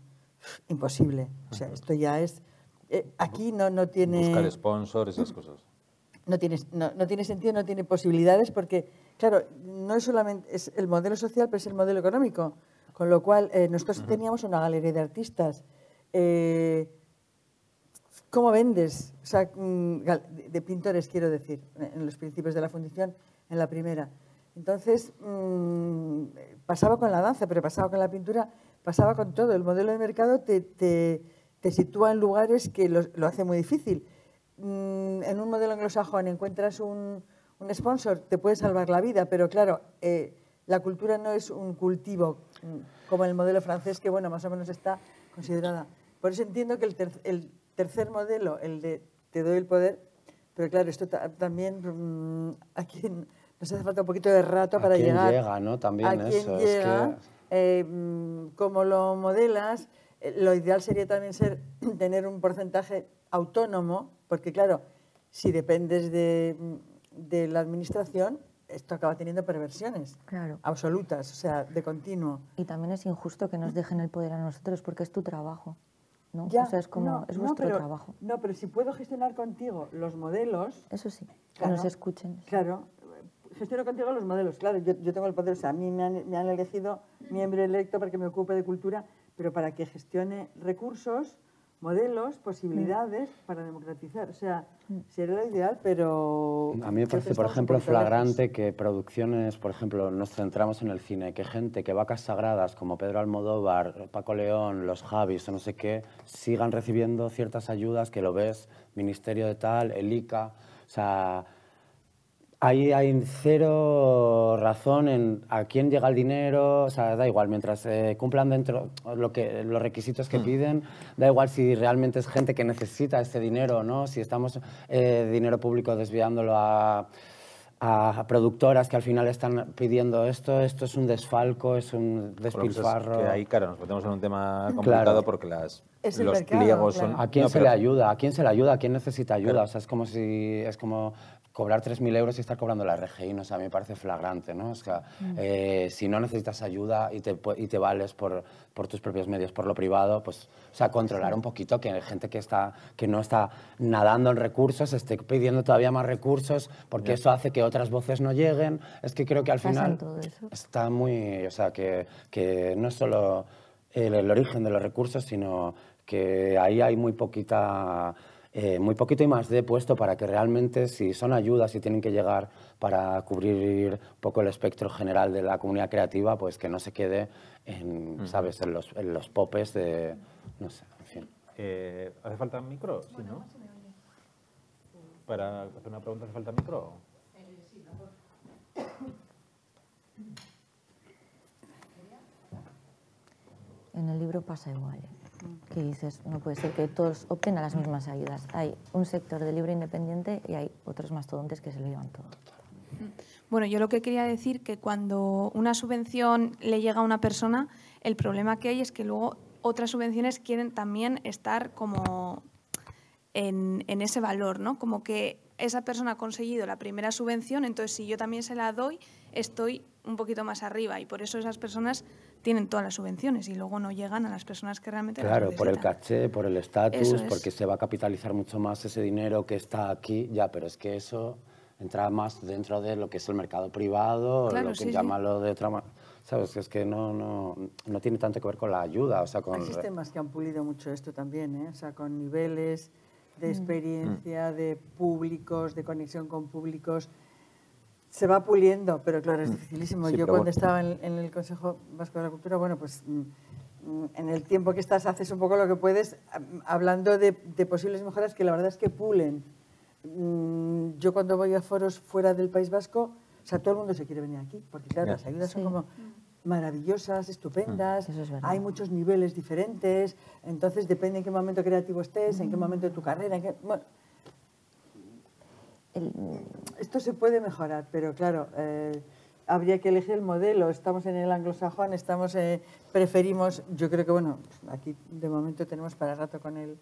Speaker 4: Imposible. O sea, esto ya es... eh, aquí no, no tiene
Speaker 1: Buscar sponsors, esas cosas.
Speaker 4: No tiene, no, no tiene sentido, no tiene posibilidades, porque, claro, no es solamente es el modelo social, pero es el modelo económico. Con lo cual, eh, nosotros teníamos una galería de artistas. Eh, ¿Cómo vendes? O sea, mm, de pintores, quiero decir, en los principios de la fundición, en la primera. Entonces, mm, pasaba con la danza, pero pasaba con la pintura, pasaba con todo. El modelo de mercado te, te- te sitúa en lugares que lo, lo hace muy difícil. Mm, en un modelo anglosajón encuentras un, un sponsor, te puede salvar la vida, pero claro, eh, la cultura no es un cultivo mm, como el modelo francés, que bueno, más o menos está considerada. Por eso entiendo que el, ter- el tercer modelo, el de te doy el poder, pero claro, esto ta- también mm, aquí nos hace falta un poquito de rato
Speaker 2: ¿A
Speaker 4: para
Speaker 2: quién
Speaker 4: llegar.
Speaker 2: llega, no? También
Speaker 4: a quién
Speaker 2: eso, es
Speaker 4: llega, eh, mm, cómo lo modelas. Eh, Lo ideal sería también ser tener un porcentaje autónomo, porque claro, si dependes de, mm, de la administración, esto acaba teniendo perversiones
Speaker 3: Claro.
Speaker 4: absolutas, o sea, de continuo.
Speaker 3: Y también es injusto que nos dejen el poder a nosotros porque es tu trabajo. ¿no?
Speaker 4: Ya,
Speaker 3: o sea, es como,
Speaker 4: no,
Speaker 3: es
Speaker 4: no,
Speaker 3: vuestro
Speaker 4: pero-
Speaker 3: trabajo.
Speaker 4: No, pero si puedo gestionar contigo los modelos,
Speaker 3: Eso sí, que nos escuchen.
Speaker 4: Claro, gestiono contigo los modelos, claro, yo, yo tengo el poder, o sea, a mí me han, me han elegido miembro electo para que me ocupe de cultura, pero para que gestione recursos, modelos, posibilidades para democratizar. O sea, sería lo ideal, pero...
Speaker 2: A mí me parece, por ejemplo, flagrante que producciones, por ejemplo, nos centramos en el cine, que gente que vacas sagradas como Pedro Almodóvar, Paco León, los Javis o no sé qué, sigan recibiendo ciertas ayudas que lo ves, Ministerio de tal, el ICA, o sea, Ahí hay cero razón en a quién llega el dinero, o sea, da igual, mientras eh, cumplan dentro lo que, los requisitos que piden, da igual si realmente es gente que necesita ese dinero o no, si estamos eh, dinero público desviándolo a, a productoras que al final están pidiendo esto, esto es un desfalco, es un
Speaker 1: lo que es
Speaker 2: despilfarro.
Speaker 1: que ahí, claro, nos metemos en un tema complicado
Speaker 2: Claro.
Speaker 1: porque las, los
Speaker 4: mercado,
Speaker 1: pliegos
Speaker 4: claro.
Speaker 1: son...
Speaker 2: ¿A quién
Speaker 1: No,
Speaker 2: se
Speaker 1: pero-
Speaker 2: le ayuda? ¿A quién se le ayuda? ¿A quién necesita ayuda?
Speaker 1: Claro.
Speaker 2: O sea, es como si es como cobrar 3.000 euros y estar cobrando la RGI, ¿no? O sea, a mí me parece flagrante, ¿no? O sea, eh, si no necesitas ayuda y te, y te vales por, por tus propios medios, por lo privado, pues, o sea, controlar un poquito que gente que, está, que no está nadando en recursos esté pidiendo todavía más recursos porque eso hace que otras voces no lleguen. Es que creo que al final está muy, o sea, que, que no es solo el, el origen de los recursos, sino que ahí hay muy poquita, eh, muy poquito y más de puesto para que realmente, si son ayudas y tienen que llegar para cubrir un poco el espectro general de la comunidad creativa, pues que no se quede en, ¿sabes?, en los, en los popes de, no sé, en fin.
Speaker 1: Eh, ¿Hace falta micro? Sí, ¿no? Para hacer una pregunta, ¿hace falta micro?
Speaker 3: En el libro pasa igual. Que dices, no puede ser que todos opten a las mismas ayudas. Hay un sector de libro independiente y hay otros mastodontes que se lo llevan todo.
Speaker 5: Bueno, yo lo que quería decir que cuando una subvención le llega a una persona, el problema que hay es que luego otras subvenciones quieren también estar como en, en ese valor, ¿no? Como que esa persona ha conseguido la primera subvención, entonces si yo también se la doy, estoy un poquito más arriba y por eso esas personas tienen todas las subvenciones y luego no llegan a las personas que realmente las
Speaker 2: Claro, por el caché, por el estatus,
Speaker 5: es.
Speaker 2: porque se va a capitalizar mucho más ese dinero que está aquí, ya, pero es que eso entra más dentro de lo que es el mercado privado,
Speaker 5: Claro,
Speaker 2: lo que
Speaker 5: sí, sí.
Speaker 2: llámalo de otra manera. ¿Sabes? Es que no, no, no tiene tanto que ver con la ayuda, o sea, con...
Speaker 4: Hay sistemas que han pulido mucho esto también, ¿eh? o sea, con niveles de experiencia, de públicos, de conexión con públicos. Se va puliendo, pero claro, es dificilísimo.
Speaker 1: Sí,
Speaker 4: Yo cuando
Speaker 1: bueno.
Speaker 4: estaba en, en el Consejo Vasco de la Cultura, bueno, pues mm, mm, en el tiempo que estás haces un poco lo que puedes, hablando de, de posibles mejoras que la verdad es que pulen. Mm, Yo cuando voy a foros fuera del País Vasco O sea, todo el mundo se quiere venir aquí, porque claro, las ayudas son como maravillosas, estupendas,
Speaker 3: Eso es verdad.
Speaker 4: hay muchos niveles diferentes, entonces depende en qué momento creativo estés, en qué momento de tu carrera, en qué- bueno,
Speaker 3: El-
Speaker 4: esto se puede mejorar, pero claro, eh, habría que elegir el modelo. Estamos en el anglosajón, estamos, eh, preferimos, yo creo que bueno, aquí de momento tenemos para rato con el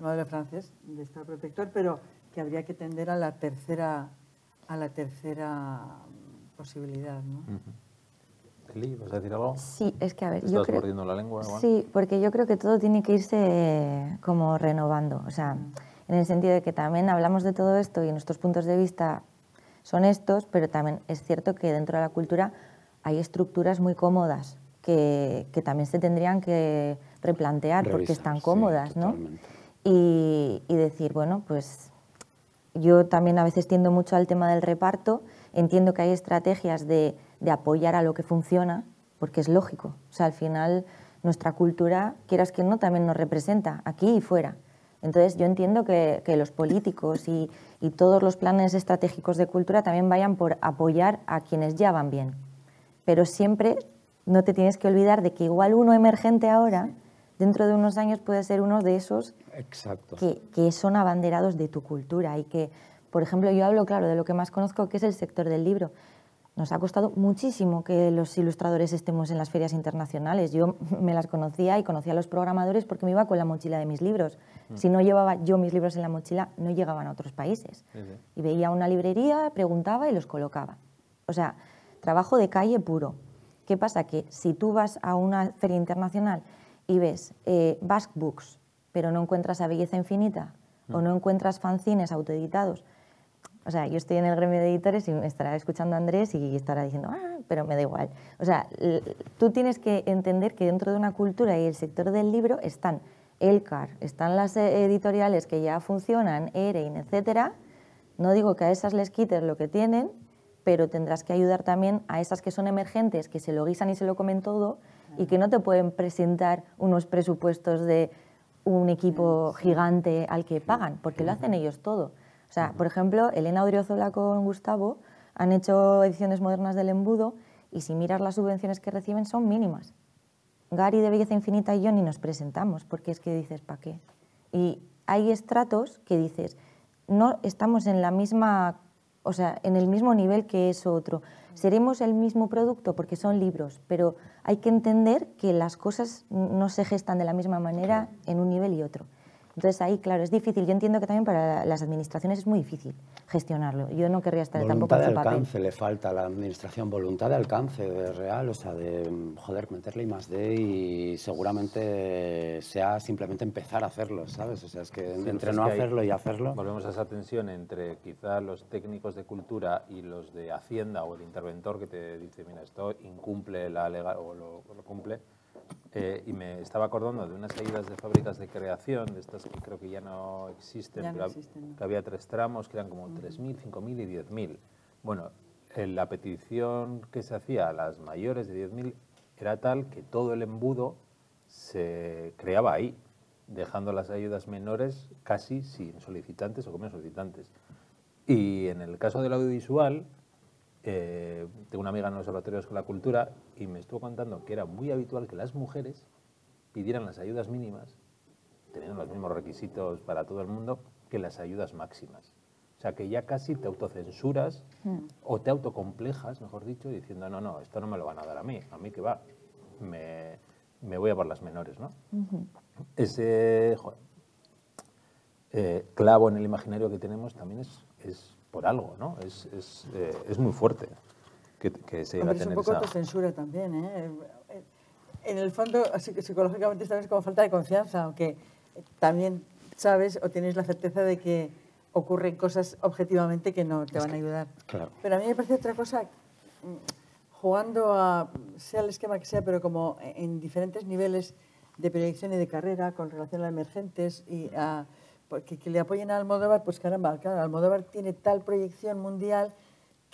Speaker 4: modelo francés de Estado protector, pero que habría que tender a la tercera, a la tercera posibilidad, ¿no?
Speaker 1: Eli, ¿vas a decir algo?
Speaker 3: Sí, es que a ver,
Speaker 1: ¿Te
Speaker 3: yo
Speaker 1: estás
Speaker 3: creo...
Speaker 1: mordiendo la lengua?
Speaker 3: Sí, porque yo creo que todo tiene que irse como renovando. O sea, en el sentido de que también hablamos de todo esto y nuestros puntos de vista son estos, pero también es cierto que dentro de la cultura hay estructuras muy cómodas que, que también se tendrían que replantear porque están
Speaker 2: sí,
Speaker 3: cómodas, ¿no? Y, y decir, bueno, pues yo también a veces tiendo mucho al tema del reparto. Entiendo que hay estrategias de, de apoyar a lo que funciona, porque es lógico. O sea, al final nuestra cultura, quieras que no, también nos representa, aquí y fuera. Entonces yo entiendo que, que los políticos y, y todos los planes estratégicos de cultura también vayan por apoyar a quienes ya van bien. Pero siempre no te tienes que olvidar de que igual uno emergente ahora, dentro de unos años puede ser uno de esos
Speaker 2: Exacto.
Speaker 3: que, que son abanderados de tu cultura y que, por ejemplo, yo hablo, claro, de lo que más conozco, que es el sector del libro. Nos ha costado muchísimo que los ilustradores estemos en las ferias internacionales. Yo me las conocía y conocía a los programadores porque me iba con la mochila de mis libros. Si no llevaba yo mis libros en la mochila, no llegaban a otros países.
Speaker 1: Sí, sí.
Speaker 3: Y veía una librería, preguntaba y los colocaba. O sea, trabajo de calle puro. ¿Qué pasa? Que si tú vas a una feria internacional y ves eh, Basque Books, pero no encuentras a Belleza Infinita o no encuentras fanzines autoeditados, o sea, yo estoy en el gremio de editores y me estará escuchando Andrés y estará diciendo, ah, pero me da igual. O sea, tú tienes que entender que dentro de una cultura y el sector del libro están Elcar, están las eh, editoriales que ya funcionan, Erein, etcétera. No digo que a esas les quites lo que tienen, pero tendrás que ayudar también a esas que son emergentes, que se lo guisan y se lo comen todo y que no te pueden presentar unos presupuestos de un equipo gigante al que pagan, porque lo hacen ellos todo. O sea, por ejemplo, Elena Odriozola con Gustavo han hecho ediciones modernas del embudo y si miras las subvenciones que reciben son mínimas. Gary de Belleza Infinita y yo ni nos presentamos, porque es que dices, ¿para qué? Y hay estratos que dices, no estamos en la misma, o sea, en el mismo nivel que eso otro. Seremos el mismo producto porque son libros, pero hay que entender que las cosas no se gestan de la misma manera en un nivel y otro. Entonces ahí, claro, es difícil. Yo entiendo que también para las administraciones es muy difícil gestionarlo. Yo no querría estar tampoco
Speaker 2: Voluntad
Speaker 3: en
Speaker 2: de
Speaker 3: su papel.
Speaker 2: alcance le falta a la administración, voluntad de alcance de real, o sea, de joder, meterle I más D y seguramente sea simplemente empezar a hacerlo, ¿sabes? O sea, es que
Speaker 1: Sí,
Speaker 2: entre no
Speaker 1: hay-
Speaker 2: hacerlo y hacerlo.
Speaker 1: Volvemos a esa tensión entre quizá los técnicos de cultura y los de Hacienda o el interventor que te dice, mira, esto incumple la legal o lo, o lo cumple. Eh, y me estaba acordando de unas ayudas de fábricas de creación, de estas que creo que ya no existen,
Speaker 4: Ya no
Speaker 1: pero hab-
Speaker 4: existen, ¿no?
Speaker 1: que había tres tramos que eran como 3.000, 5.000 y 10.000. Bueno, eh, la petición que se hacía a las mayores de 10.000 era tal que todo el embudo se creaba ahí, dejando las ayudas menores casi sin solicitantes o con menos solicitantes. Y en el caso del audiovisual, eh, tengo una amiga en los observatorios con la cultura y me estuvo contando que era muy habitual que las mujeres pidieran las ayudas mínimas, teniendo los mismos requisitos para todo el mundo, que las ayudas máximas. O sea, que ya casi te autocensuras o te autocomplejas, mejor dicho, diciendo, no, no, esto no me lo van a dar a mí, a mí que va, me, me voy a por las menores, ¿no? Ese joder, eh, clavo en el imaginario que tenemos también es, es por algo, ¿no? Es, es, eh, es muy fuerte que, que se llegue a
Speaker 4: Hombre, es un
Speaker 1: tener
Speaker 4: poco
Speaker 1: esa...
Speaker 4: autocensura también, ¿eh? En el fondo, que psicológicamente también es como falta de confianza, aunque también sabes o tienes la certeza de que ocurren cosas objetivamente que no te van a ayudar.
Speaker 2: Claro.
Speaker 4: Pero a mí me parece otra cosa, mm, jugando a, sea el esquema que sea, pero como en diferentes niveles de proyección y de carrera con relación a emergentes y a, porque, que le apoyen a Almodóvar, pues caramba, claro, Almodóvar tiene tal proyección mundial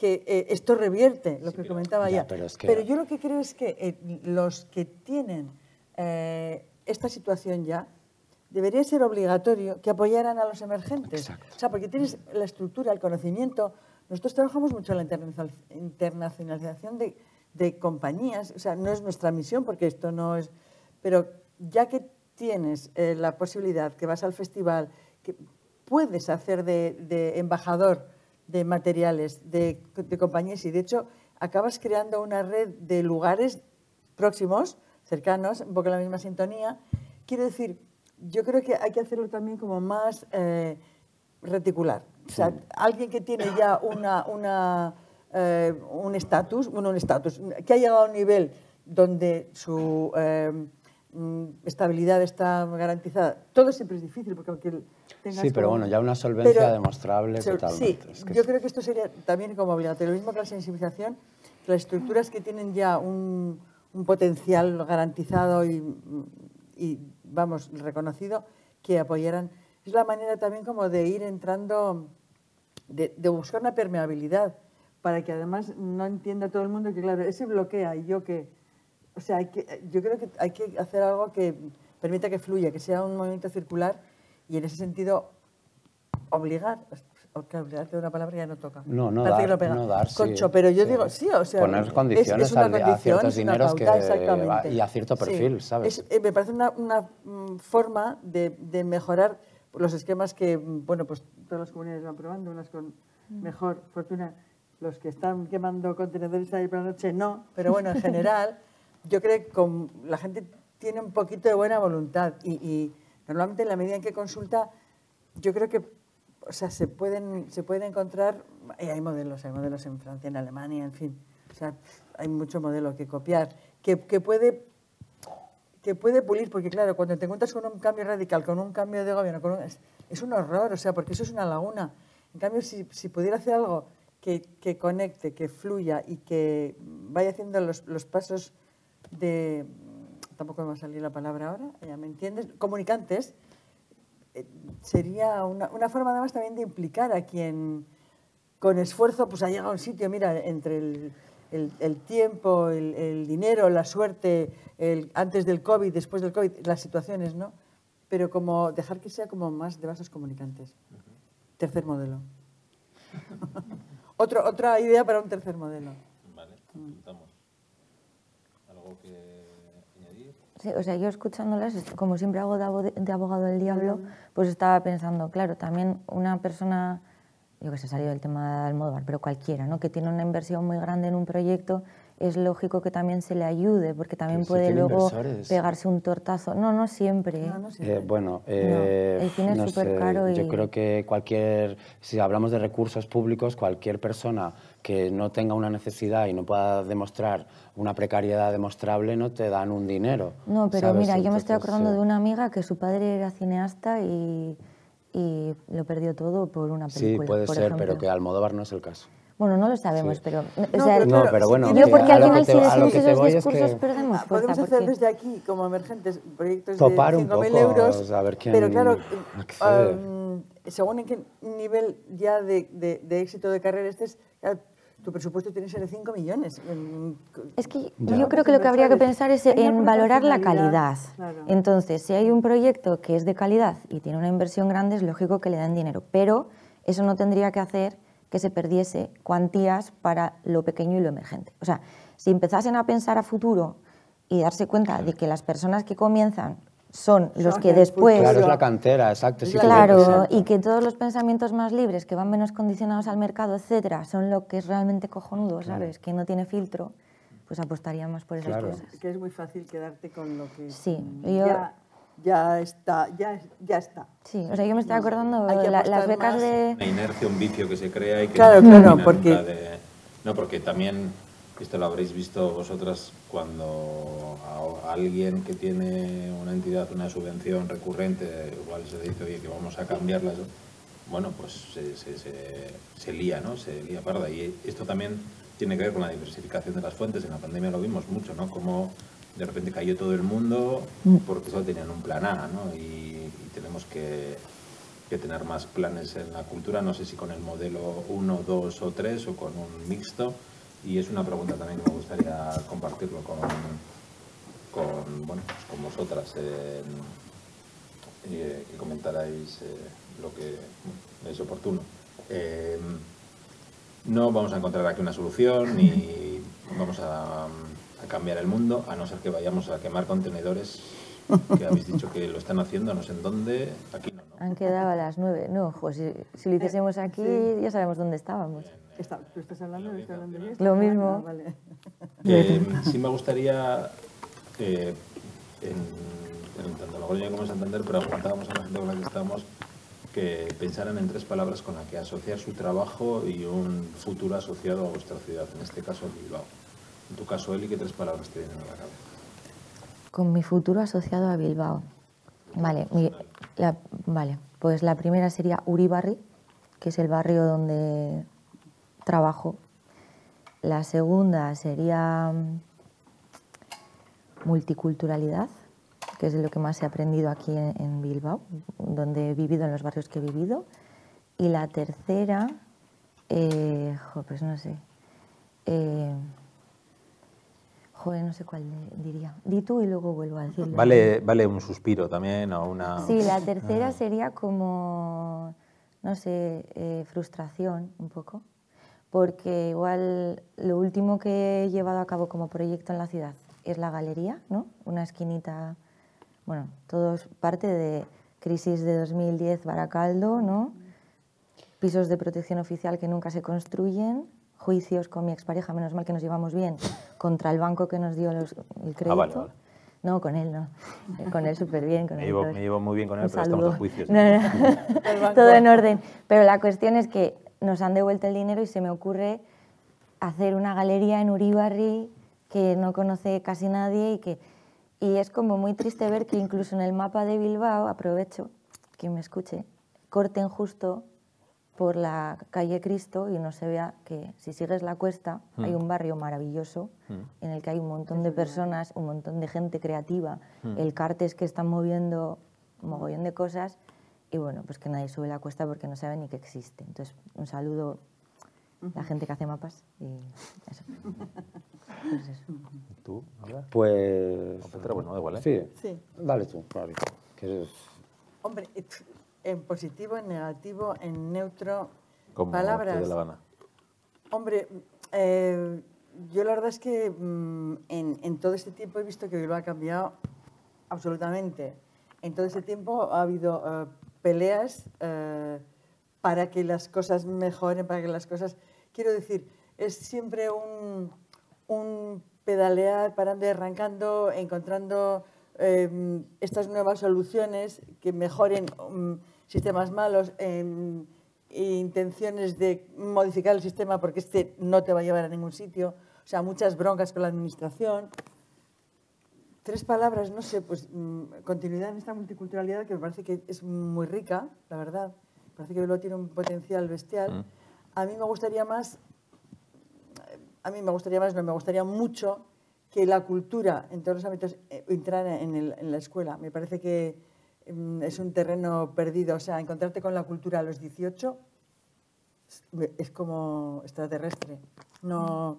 Speaker 4: que eh, esto revierte lo que comentaba
Speaker 2: ya,
Speaker 4: ya.
Speaker 2: pero es que-
Speaker 4: yo lo que creo es que eh, los que tienen eh, esta situación ya, debería ser obligatorio que apoyaran a los emergentes.
Speaker 2: Exacto.
Speaker 4: O sea, porque tienes la estructura, el conocimiento, nosotros trabajamos mucho en la internacional- internacionalización de, de compañías, o sea, no es nuestra misión porque esto no es, pero ya que tienes la posibilidad, que vas al festival, que puedes hacer de, de embajador de materiales, de, de compañías y de hecho acabas creando una red de lugares próximos, cercanos, un poco en la misma sintonía. Quiero decir, yo creo que hay que hacerlo también como más eh, reticular. O sea, alguien que tiene ya una, una, eh, un estatus, bueno, un estatus, que ha llegado a un nivel donde su eh, estabilidad está garantizada. Todo siempre es difícil porque aunque tengas
Speaker 2: Sí, pero
Speaker 4: como-
Speaker 2: bueno, ya una solvencia
Speaker 4: Pero-
Speaker 2: demostrable totalmente.
Speaker 4: Sí,
Speaker 2: Es que
Speaker 4: yo
Speaker 2: es-
Speaker 4: creo que esto sería también como obligatorio. Lo mismo que la sensibilización, que las estructuras que tienen ya un, un potencial garantizado y, y, vamos, reconocido, que apoyaran. Es la manera también como de ir entrando, de, de buscar una permeabilidad, para que además no entienda todo el mundo que, claro, ese bloquea y yo que... O sea, hay que, yo creo que hay que hacer algo que permita que fluya, que sea un movimiento circular y en ese sentido obligar, o que obligarte de una palabra ya no toca.
Speaker 2: No, no
Speaker 4: Parece
Speaker 2: dar,
Speaker 4: que lo pega.
Speaker 2: no dar, sí,
Speaker 4: Concho, pero yo
Speaker 2: sí.
Speaker 4: digo, sí, o sea...
Speaker 2: Poner
Speaker 4: es-
Speaker 2: condiciones
Speaker 4: es una
Speaker 2: al- a
Speaker 4: condición,
Speaker 2: ciertos
Speaker 4: es una
Speaker 2: dineros que-
Speaker 4: pauta,
Speaker 2: y a cierto perfil, ¿sabes?
Speaker 4: Es- eh, me parece una, una, mm, forma de, de mejorar los esquemas que, mm, bueno, pues todas las comunidades van probando, unas con mejor fortuna, los que están quemando contenedores ahí por la noche no, pero bueno, en general, yo creo que con, la gente tiene un poquito de buena voluntad y, y normalmente en la medida en que consulta, yo creo que o sea, se pueden, se pueden encontrar, y hay modelos, hay modelos en Francia, en Alemania, en fin, o sea, hay mucho modelo que copiar, que, que puede que puede pulir, porque claro, cuando te encuentras con un cambio radical, con un cambio de gobierno, con un- es, es un horror, o sea, porque eso es una laguna. En cambio, si, si pudiera hacer algo que, que conecte, que fluya y que vaya haciendo los, los pasos de, tampoco me va a salir la palabra ahora, ya me entiendes, comunicantes, eh, sería una, una forma además también de implicar a quien con esfuerzo pues ha llegado a un sitio, mira, entre el, el- el tiempo, el, el dinero, la suerte, el, antes del COVID, después del COVID, las situaciones, ¿no? Pero como dejar que sea como más de vasos comunicantes. Tercer modelo. Otro, otra idea para un tercer modelo.
Speaker 1: Vale, estamos. ¿Algo que añadir?
Speaker 3: Sí, o sea, yo escuchándolas, como siempre hago de, abo- de abogado del diablo, pues estaba pensando, claro, también una persona, yo que sé, salido del tema de Almodóvar, pero cualquiera, ¿no? Que tiene una inversión muy grande en un proyecto, es lógico que también se le ayude, porque también puede luego
Speaker 2: inversores.
Speaker 3: pegarse un tortazo. No, no siempre.
Speaker 4: No, no
Speaker 2: Eh,
Speaker 4: siempre.
Speaker 2: bueno, eh,
Speaker 3: el cine es súper caro
Speaker 2: yo
Speaker 3: y-
Speaker 2: creo que cualquier, si hablamos de recursos públicos, cualquier persona que no tenga una necesidad y no pueda demostrar una precariedad demostrable, no te dan un dinero.
Speaker 3: No, pero
Speaker 2: ¿sabes?
Speaker 3: mira, yo me estoy
Speaker 2: Entonces,
Speaker 3: acordando
Speaker 2: eh,
Speaker 3: de una amiga que su padre era cineasta y, y lo perdió todo por una
Speaker 2: Sí,
Speaker 3: película.
Speaker 2: puede
Speaker 3: por
Speaker 2: ser,
Speaker 3: ejemplo.
Speaker 2: pero que Almodóvar no es el caso.
Speaker 3: Bueno, no lo sabemos,
Speaker 2: Sí.
Speaker 3: pero... o
Speaker 4: No,
Speaker 3: sea,
Speaker 4: pero
Speaker 2: No, pero bueno,
Speaker 3: yo
Speaker 2: que
Speaker 3: porque
Speaker 2: a
Speaker 3: al
Speaker 2: lo
Speaker 3: final si decimos esos
Speaker 2: voy es
Speaker 3: discursos
Speaker 2: que-
Speaker 3: perdemos
Speaker 4: Ah,
Speaker 3: fuerza.
Speaker 4: Podemos hacer
Speaker 3: porque-
Speaker 4: desde aquí, como emergentes, proyectos
Speaker 2: Topar
Speaker 4: de
Speaker 2: un
Speaker 4: 5.000
Speaker 2: poco,
Speaker 4: euros.
Speaker 2: a ver quién
Speaker 4: pero claro, um, según en qué nivel ya de, de- de éxito de carrera estés, tu presupuesto tiene que ser de 5 millones.
Speaker 3: Es que
Speaker 2: Ya.
Speaker 3: yo creo que lo que habría que pensar es en valorar la calidad.
Speaker 4: claro.
Speaker 3: Entonces, si hay un proyecto que es de calidad y tiene una inversión grande, es lógico que le den dinero, pero eso no tendría que hacer que se perdiese cuantías para lo pequeño y lo emergente. O sea, si empezasen a pensar a futuro y darse cuenta de que las personas que comienzan son los que después...
Speaker 2: Claro, es la cantera, exacto. sí
Speaker 3: Claro, y que todos los pensamientos más libres, que van menos condicionados al mercado, etcétera, son lo que es realmente cojonudo, ¿sabes? Que no tiene filtro, pues apostaríamos por esas
Speaker 2: Claro.
Speaker 3: cosas.
Speaker 4: que es muy fácil quedarte con lo que
Speaker 3: Sí, yo-
Speaker 4: ya, ya está, ya, ya está.
Speaker 3: Sí, o sea, yo me estoy acordando
Speaker 4: Hay que
Speaker 3: de la- las becas
Speaker 4: más.
Speaker 3: de...
Speaker 1: Una inercia, un vicio que se crea y que
Speaker 4: Claro,
Speaker 1: no
Speaker 4: claro, porque-
Speaker 1: de- No, porque también, esto lo habréis visto vosotras, cuando a alguien que tiene una entidad, una subvención recurrente, igual se dice, oye, que vamos a cambiarla, bueno, pues se, se, se- se lía, ¿no? Se lía parda. Y esto también tiene que ver con la diversificación de las fuentes. En la pandemia lo vimos mucho, ¿no? Como de repente cayó todo el mundo porque solo tenían un plan A, ¿no? Y, y tenemos que, que tener más planes en la cultura, no sé si con el modelo 1, 2 o 3 o con un mixto. Y es una pregunta también que me gustaría compartirlo con, con, bueno, pues con vosotras, eh, eh, comentarais eh, lo que es oportuno. Eh, no vamos a encontrar aquí una solución ni vamos a, a cambiar el mundo, a no ser que vayamos a quemar contenedores que habéis dicho que lo están haciendo, no sé en dónde, aquí.
Speaker 3: Han quedado a las nueve. No, jo, si, si lo hiciésemos aquí ya sabemos dónde estábamos.
Speaker 4: Está- ¿Tú estás hablando, estás hablando de esto?
Speaker 3: Lo
Speaker 4: Ah,
Speaker 3: mismo.
Speaker 4: vale.
Speaker 1: Eh, sí me gustaría, eh, en, en tanto Logroño como Santander, preguntábamos a la gente con la que estamos que pensaran en tres palabras con las que asociar su trabajo y un futuro asociado a vuestra ciudad, en este caso Bilbao. En tu caso, Eli, ¿qué tres palabras te vienen a la cabeza?
Speaker 3: Con mi futuro asociado a Bilbao. Vale, la- vale, pues la primera sería Uribarri, que es el barrio donde trabajo. La segunda sería mm, multiculturalidad, que es lo que más he aprendido aquí en, Bilbao, donde he vivido, en los barrios que he vivido. Y la tercera, eh, pues no sé. eh, Joder, no sé cuál diría. Di tú y luego vuelvo a decirlo.
Speaker 1: Vale, vale un suspiro también o una...
Speaker 3: Sí, la tercera sería como, no sé, eh, frustración un poco. Porque igual lo último que he llevado a cabo como proyecto en la ciudad es la galería, ¿no? Una esquinita, bueno, todo es parte de crisis de 2010 Baracaldo, ¿no? Pisos de protección oficial que nunca se construyen, juicios con mi expareja, menos mal que nos llevamos bien, contra el banco que nos dio los- el crédito.
Speaker 1: Ah, vale, vale.
Speaker 3: No, con él no. Eh, Con él súper bien. Con
Speaker 1: Me
Speaker 3: él
Speaker 1: llevo,
Speaker 3: todo.
Speaker 1: me llevo muy bien con él, pero estamos en juicios.
Speaker 3: No, no. Todo en orden. Pero la cuestión es que nos han devuelto el dinero y se me ocurre hacer una galería en Uribarri que no conoce casi nadie y que y es como muy triste ver que incluso en el mapa de Bilbao, aprovecho que me escuche, corten justo por la calle Cristo y no se vea que si sigues la cuesta hay un barrio maravilloso en el que hay un montón de personas, un montón de gente creativa, el cartes que están moviendo un mogollón de cosas y bueno, pues que nadie sube la cuesta porque no sabe ni que existe. Entonces, un saludo a la gente que hace mapas y eso. Pues eso.
Speaker 1: ¿Tú?
Speaker 2: Pues...
Speaker 1: ¿O Petra? Bueno, da igual, ¿eh?
Speaker 2: Sí.
Speaker 4: Sí.
Speaker 2: Dale tú, que es-
Speaker 4: Hombre, en positivo, en negativo, en neutro,
Speaker 1: Como
Speaker 4: palabras.
Speaker 1: dé la gana.
Speaker 4: Hombre, eh, yo la verdad es que mm, en, en todo este tiempo he visto que Bilbao ha cambiado absolutamente. En todo este tiempo ha habido eh, peleas eh, para que las cosas mejoren, para que las cosas... Quiero decir, es siempre un, un pedalear, parando y arrancando, encontrando estas nuevas soluciones que mejoren mm, sistemas malos, em, e intenciones de modificar el sistema porque este no te va a llevar a ningún sitio. O sea, muchas broncas con la administración. Tres palabras, no sé, pues mm, continuidad en esta multiculturalidad que me parece que es muy rica, la verdad. Me parece que Bilbao tiene un potencial bestial. A mí me gustaría más, a mí me gustaría más, no, me gustaría mucho que la cultura en todos los ámbitos eh, entrara en, el- en la escuela. Me parece que mm, es un terreno perdido. O sea, encontrarte con la cultura a los 18 es- como extraterrestre. No,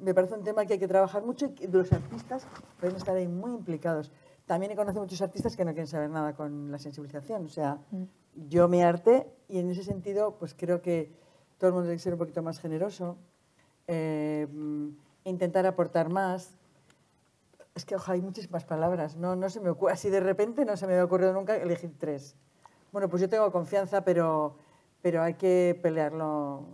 Speaker 4: me parece un tema que hay que trabajar mucho y que los artistas pueden estar ahí muy implicados. También he conocido muchos artistas que no quieren saber nada con la sensibilización. O sea, yo me arte y en ese sentido, pues creo que todo el mundo tiene que ser un poquito más generoso, eh, mm, intentar aportar más. Es que ojalá hay muchísimas palabras. No, no se me ocurre, así de repente no se me había ocurrido nunca elegir tres. Bueno, pues yo tengo confianza, pero, pero hay que pelearlo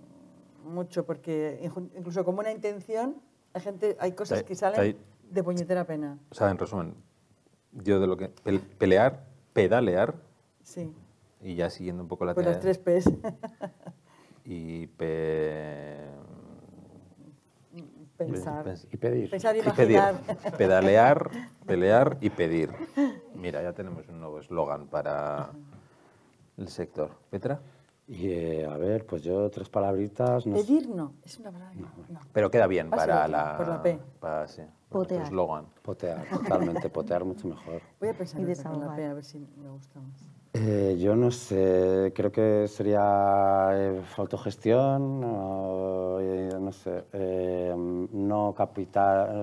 Speaker 4: mucho porque incluso como una intención hay gente, hay cosas que salen de puñetera pena.
Speaker 1: O sea, en resumen, yo de lo que... pel- pelear, pedalear,
Speaker 4: Sí,
Speaker 1: y ya siguiendo un poco la
Speaker 4: pues las tres P's.
Speaker 1: Y pe...
Speaker 4: Pensar.
Speaker 1: Pens-
Speaker 2: y pedir.
Speaker 4: Pensar y
Speaker 1: y pedir. Pedalear, pelear y pedir. Mira, ya tenemos un nuevo eslogan para el sector. ¿Petra?
Speaker 2: Y eh, a ver, pues yo tres palabritas. No sé.
Speaker 4: Pedir no, es una palabra. No.
Speaker 1: Pero queda bien para la...
Speaker 4: por la P.
Speaker 1: Para, sí,
Speaker 3: Potear.
Speaker 1: eslogan.
Speaker 2: Potear, totalmente, potear mucho mejor.
Speaker 4: Voy a pensar en la. P a ver si me gusta más.
Speaker 2: Eh, yo no sé, creo que sería eh, autogestión, o, eh, no sé, eh, no capital,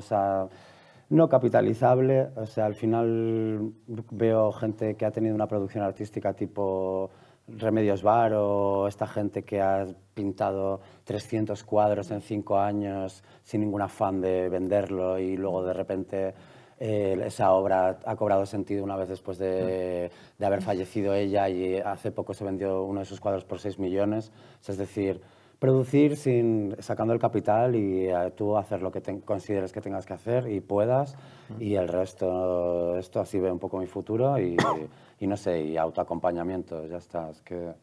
Speaker 2: no capitalizable, o sea, al final veo gente que ha tenido una producción artística tipo Remedios Bar o esta gente que ha pintado 300 cuadros en cinco años sin ningún afán de venderlo y luego de repente eh, esa obra ha cobrado sentido una vez después de, de, haber fallecido ella y hace poco se vendió uno de sus cuadros por 6 millones. Es decir, producir sin, sacando el capital y eh, tú hacer lo que consideres que tengas que hacer y puedas. Y el resto, esto así ve un poco mi futuro y, y no sé, y autoacompañamiento, ya está, es que...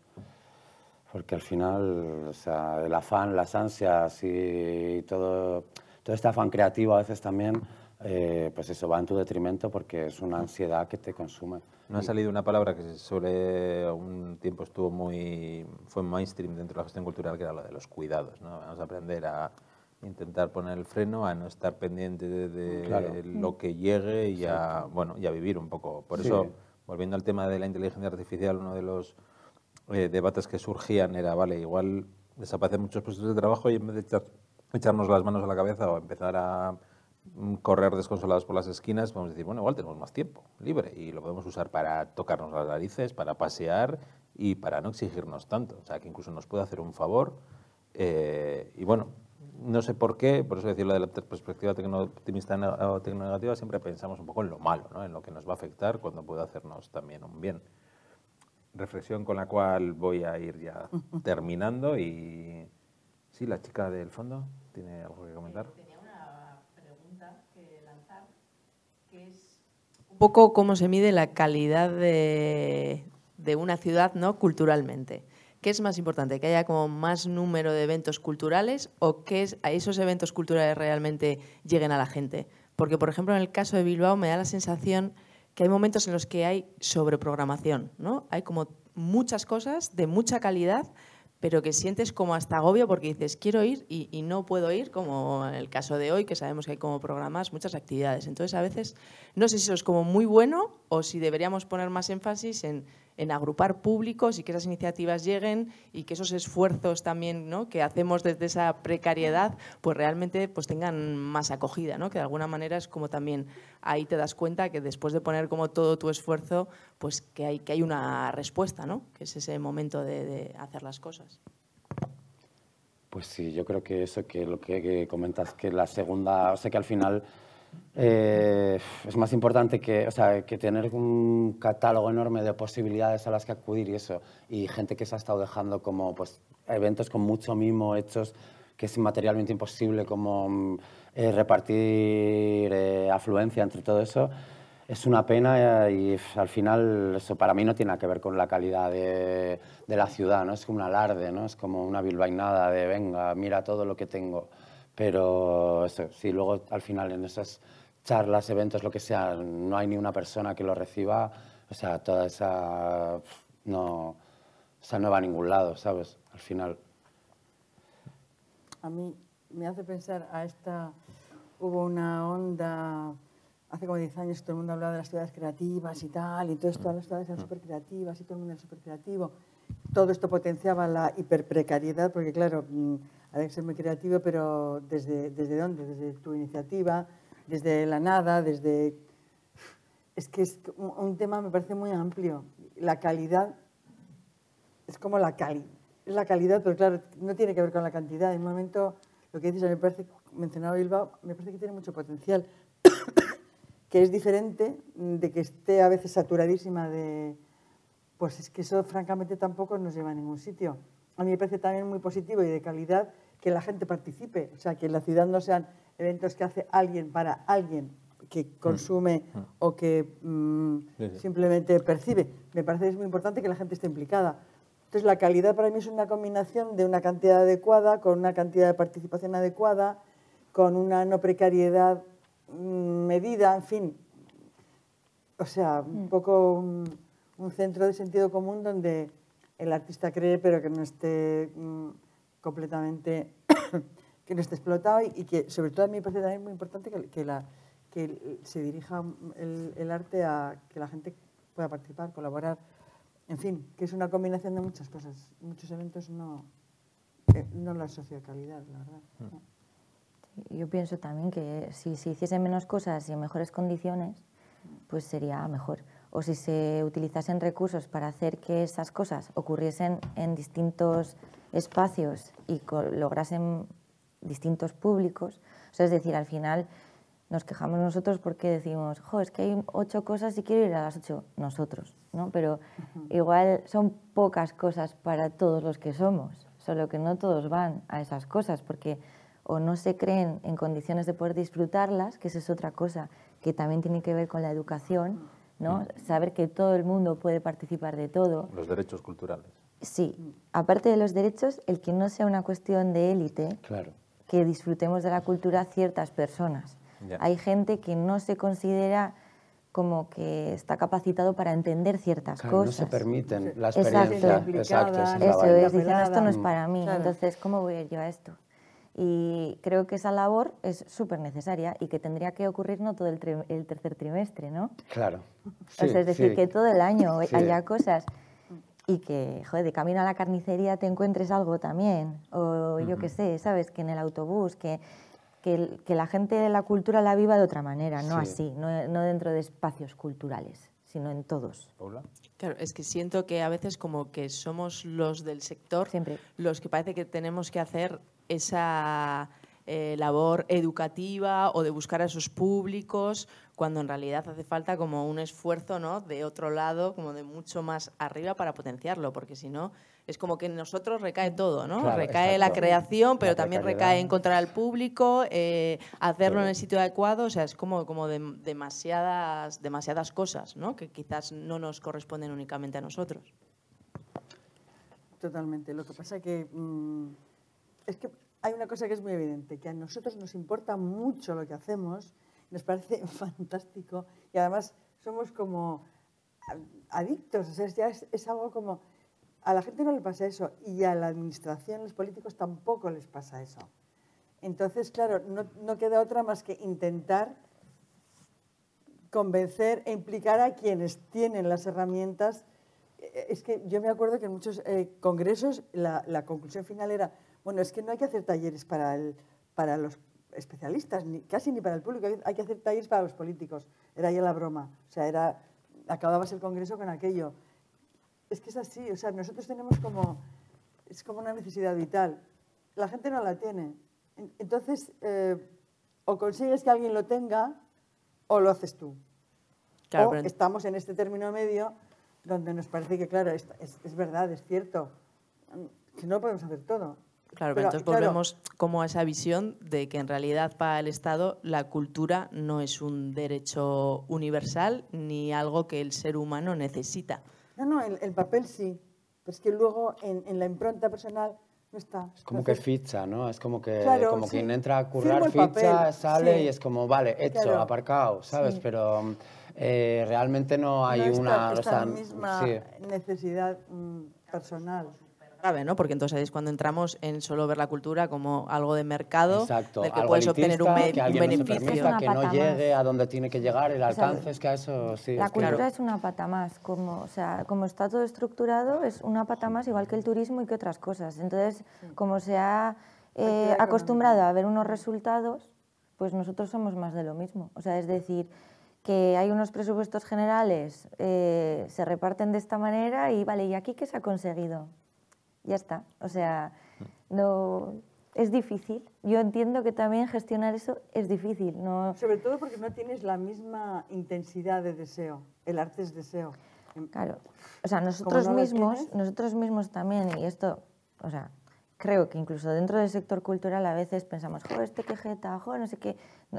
Speaker 2: Porque al final, o sea, el afán, las ansias y todo, todo este afán creativo a veces también eh, pues eso va en tu detrimento porque es una ansiedad que te consume.
Speaker 1: No ha salido una palabra que sobre un tiempo estuvo muy, fue mainstream dentro de la gestión cultural, que era la de los cuidados. ¿no? Vamos a aprender a intentar poner el freno, a no estar pendiente de, lo que llegue y a, bueno, y a vivir un poco. Por eso, volviendo al tema de la inteligencia artificial, uno de los eh, debates que surgían era, vale, igual desaparecen muchos puestos de trabajo y en vez de echarnos las manos a la cabeza o empezar a correr desconsolados por las esquinas, vamos a decir, bueno, igual tenemos más tiempo libre y lo podemos usar para tocarnos las narices, para pasear y para no exigirnos tanto. O sea, que incluso nos puede hacer un favor. Eh, y bueno, no sé por qué, por eso decirlo de la perspectiva optimista o tecnonegativa, siempre pensamos un poco en lo malo, ¿no? en lo que nos va a afectar cuando puede hacernos también un bien. Reflexión con la cual voy a ir ya terminando y... Sí, la chica del fondo tiene algo que comentar.
Speaker 6: Poco cómo se mide la calidad de, una ciudad ¿no? culturalmente. ¿Qué es más importante? ¿Que haya como más número de eventos culturales o que esos eventos culturales realmente lleguen a la gente? Porque, por ejemplo, en el caso de Bilbao me da la sensación que hay momentos en los que hay sobreprogramación, ¿no? Hay como muchas cosas de mucha calidad, pero que sientes como hasta agobio porque dices, quiero ir y, no puedo ir, como en el caso de hoy, que sabemos que hay como programas muchas actividades. Entonces, a veces, no sé si eso es como muy bueno o si deberíamos poner más énfasis en en agrupar públicos y que esas iniciativas lleguen y que esos esfuerzos también ¿no? que hacemos desde esa precariedad pues realmente pues tengan más acogida, ¿no? que de alguna manera es como también ahí te das cuenta que después de poner como todo tu esfuerzo pues que hay, que hay una respuesta, ¿no? que es ese momento de, hacer las cosas.
Speaker 2: Pues sí, yo creo que eso que lo que, que comentas, que la segunda, o sea que al final eh, es más importante que, o sea, que tener un catálogo enorme de posibilidades a las que acudir y eso, y gente que se ha estado dejando como pues, eventos con mucho mimo hechos que es materialmente imposible como eh, repartir eh, afluencia entre todo eso, es una pena y al final eso para mí no tiene que ver con la calidad de, de la ciudad, ¿no? es como un alarde, ¿no? es como una bilbainada de venga, mira todo lo que tengo. Pero eso, si luego al final en esas charlas, eventos, lo que sea, no hay ni una persona que lo reciba, o sea, toda esa no, o sea, no va a ningún lado, ¿sabes? Al final.
Speaker 4: A mí me hace pensar a esta, hubo una onda, hace como 10 años todo el mundo hablaba de las ciudades creativas y tal, y entonces todas las ciudades eran súper creativas y todo el mundo era súper creativo. Todo esto potenciaba la hiperprecariedad, porque claro, mm, hay que ser muy creativo, pero ¿desde, desde dónde? Desde tu iniciativa, desde la nada, desde... Es que es un tema, me parece muy amplio. La calidad es como la cali, es la calidad, pero claro, no tiene que ver con la cantidad. En un momento, lo que dices, me parece, mencionaba Bilbao, me parece que tiene mucho potencial, que es diferente de que esté a veces saturadísima de... Pues es que eso francamente tampoco nos lleva a ningún sitio. A mí me parece también muy positivo y de calidad que la gente participe, o sea, que en la ciudad no sean eventos que hace alguien para alguien que consume mm. o que mm, simplemente percibe. Me parece que es muy importante que la gente esté implicada. Entonces, la calidad para mí es una combinación de una cantidad adecuada, con una cantidad de participación adecuada, con una no precariedad mm, medida, en fin. O sea, un poco un, centro de sentido común donde el artista cree, pero que no esté completamente, que no esté explotado y, que sobre todo a mí me parece también muy importante que, la, que se dirija el, arte a que la gente pueda participar, colaborar, en fin, que es una combinación de muchas cosas. Muchos eventos no, eh, no la asocio calidad, la verdad.
Speaker 3: Yo pienso también que si se hiciesen menos cosas y en mejores condiciones, pues sería mejor. O si se utilizasen recursos para hacer que esas cosas ocurriesen en distintos espacios y lograsen distintos públicos, o sea, es decir, al final nos quejamos nosotros porque decimos, jo, es que hay ocho cosas y quiero ir a las ocho nosotros, ¿no? Pero igual son pocas cosas para todos los que somos, solo que no todos van a esas cosas porque o no se creen en condiciones de poder disfrutarlas, que esa es otra cosa que también tiene que ver con la educación, ¿no? Saber que todo el mundo puede participar de todo.
Speaker 1: Los derechos culturales.
Speaker 3: Sí, aparte de los derechos, el que no sea una cuestión de élite,
Speaker 2: claro.
Speaker 3: que disfrutemos de la cultura ciertas personas. Hay gente que no se considera como que está capacitado para entender ciertas cosas.
Speaker 2: No se permiten la experiencia.
Speaker 3: Exacto, Eso es, dicen esto no es para mí, entonces ¿cómo voy a yo a esto? Y creo que esa labor es súper necesaria y que tendría que ocurrir no todo el, tercer trimestre, ¿no?
Speaker 2: Claro.
Speaker 3: es decir, que todo el año haya cosas y que, joder, de camino a la carnicería te encuentres algo también, o yo qué sé, ¿sabes? Que en el autobús, que que, la gente de la cultura la viva de otra manera, no así, no, dentro de espacios culturales, sino en todos.
Speaker 6: Claro, es que siento que a veces como que somos los del sector
Speaker 3: Siempre.
Speaker 6: los que parece que tenemos que hacer esa eh, labor educativa o de buscar a esos públicos, cuando en realidad hace falta como un esfuerzo ¿no? de otro lado, como de mucho más arriba para potenciarlo, porque si no es como que en nosotros recae todo, ¿no? recae la creación, pero también recae encontrar al público, eh, hacerlo en el sitio adecuado, o sea, es como, como demasiadas, demasiadas cosas, ¿no? Que quizás no nos corresponden únicamente a nosotros.
Speaker 4: Totalmente. Lo que pasa que mm, es que hay una cosa que es muy evidente, que a nosotros nos importa mucho lo que hacemos, nos parece fantástico y además somos como adictos, o sea, es algo como a la gente no le pasa eso y a la administración, los políticos tampoco les pasa eso. Entonces, claro, no, queda otra más que intentar convencer e implicar a quienes tienen las herramientas. Eh, es que yo me acuerdo que en muchos eh, congresos la, conclusión final era, bueno, es que no hay que hacer talleres para, el, para los especialistas, ni, casi ni para el público, hay que hacer talleres para los políticos. Era ya la broma. O sea, era, acababas el congreso con aquello es que es así, o sea, nosotros tenemos como, es como una necesidad vital. La gente no la tiene. Entonces, eh, o consigues que alguien lo tenga o lo haces tú. o estamos en este término medio donde nos parece que, claro, es, verdad, es cierto, que no podemos hacer todo.
Speaker 6: Claro, pero, entonces volvemos como a esa visión de que en realidad para el Estado la cultura no es un derecho universal ni algo que el ser humano necesita.
Speaker 4: No, no, el, papel sí, pero es que luego en, la impronta personal no está.
Speaker 2: Es como que ficha, ¿no? Es como que como quien entra a currar, ficha, sale y es como, vale, hecho, aparcado, ¿sabes? Pero eh, realmente no hay una...
Speaker 4: Esta, misma necesidad mm, personal
Speaker 6: grave, ¿no? Porque entonces es cuando entramos en solo ver la cultura como algo de mercado,
Speaker 2: Exacto,
Speaker 6: que puedes obtener un, beneficio.
Speaker 2: que no llegue a donde tiene que llegar, el alcance es que a eso sí.
Speaker 3: La cultura es una pata más, como, o sea, como está todo estructurado, es una pata más igual que el turismo y que otras cosas. Entonces, como se ha eh, acostumbrado a ver unos resultados, pues nosotros somos más de lo mismo. O sea, es decir, que hay unos presupuestos generales, eh, se reparten de esta manera y vale, ¿y aquí qué se ha conseguido? Ya está. O sea, no, es difícil. Yo entiendo que también gestionar eso es difícil. No...
Speaker 4: Sobre todo porque no tienes la misma intensidad de deseo. El arte es deseo.
Speaker 3: Claro. O sea, nosotros mismos, nosotros mismos también, y esto, o sea, creo que incluso dentro del sector cultural a veces pensamos, jo, este quejeta, jo, no sé qué,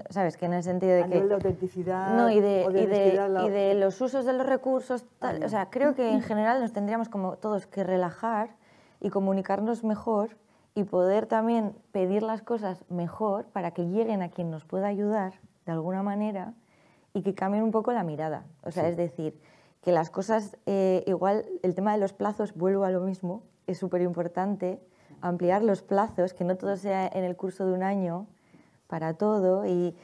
Speaker 3: ¿sabes? Que en el sentido de que...
Speaker 4: de autenticidad
Speaker 3: no, y de, y de, y de los usos de los recursos, tal, o sea, creo que en general nos tendríamos como todos que relajar y comunicarnos mejor y poder también pedir las cosas mejor para que lleguen a quien nos pueda ayudar de alguna manera y que cambien un poco la mirada. O sea, es decir, que las cosas, eh, igual el tema de los plazos, vuelvo a lo mismo, es súper importante, ampliar los plazos, que no todo sea en el curso de un año para todo. Y,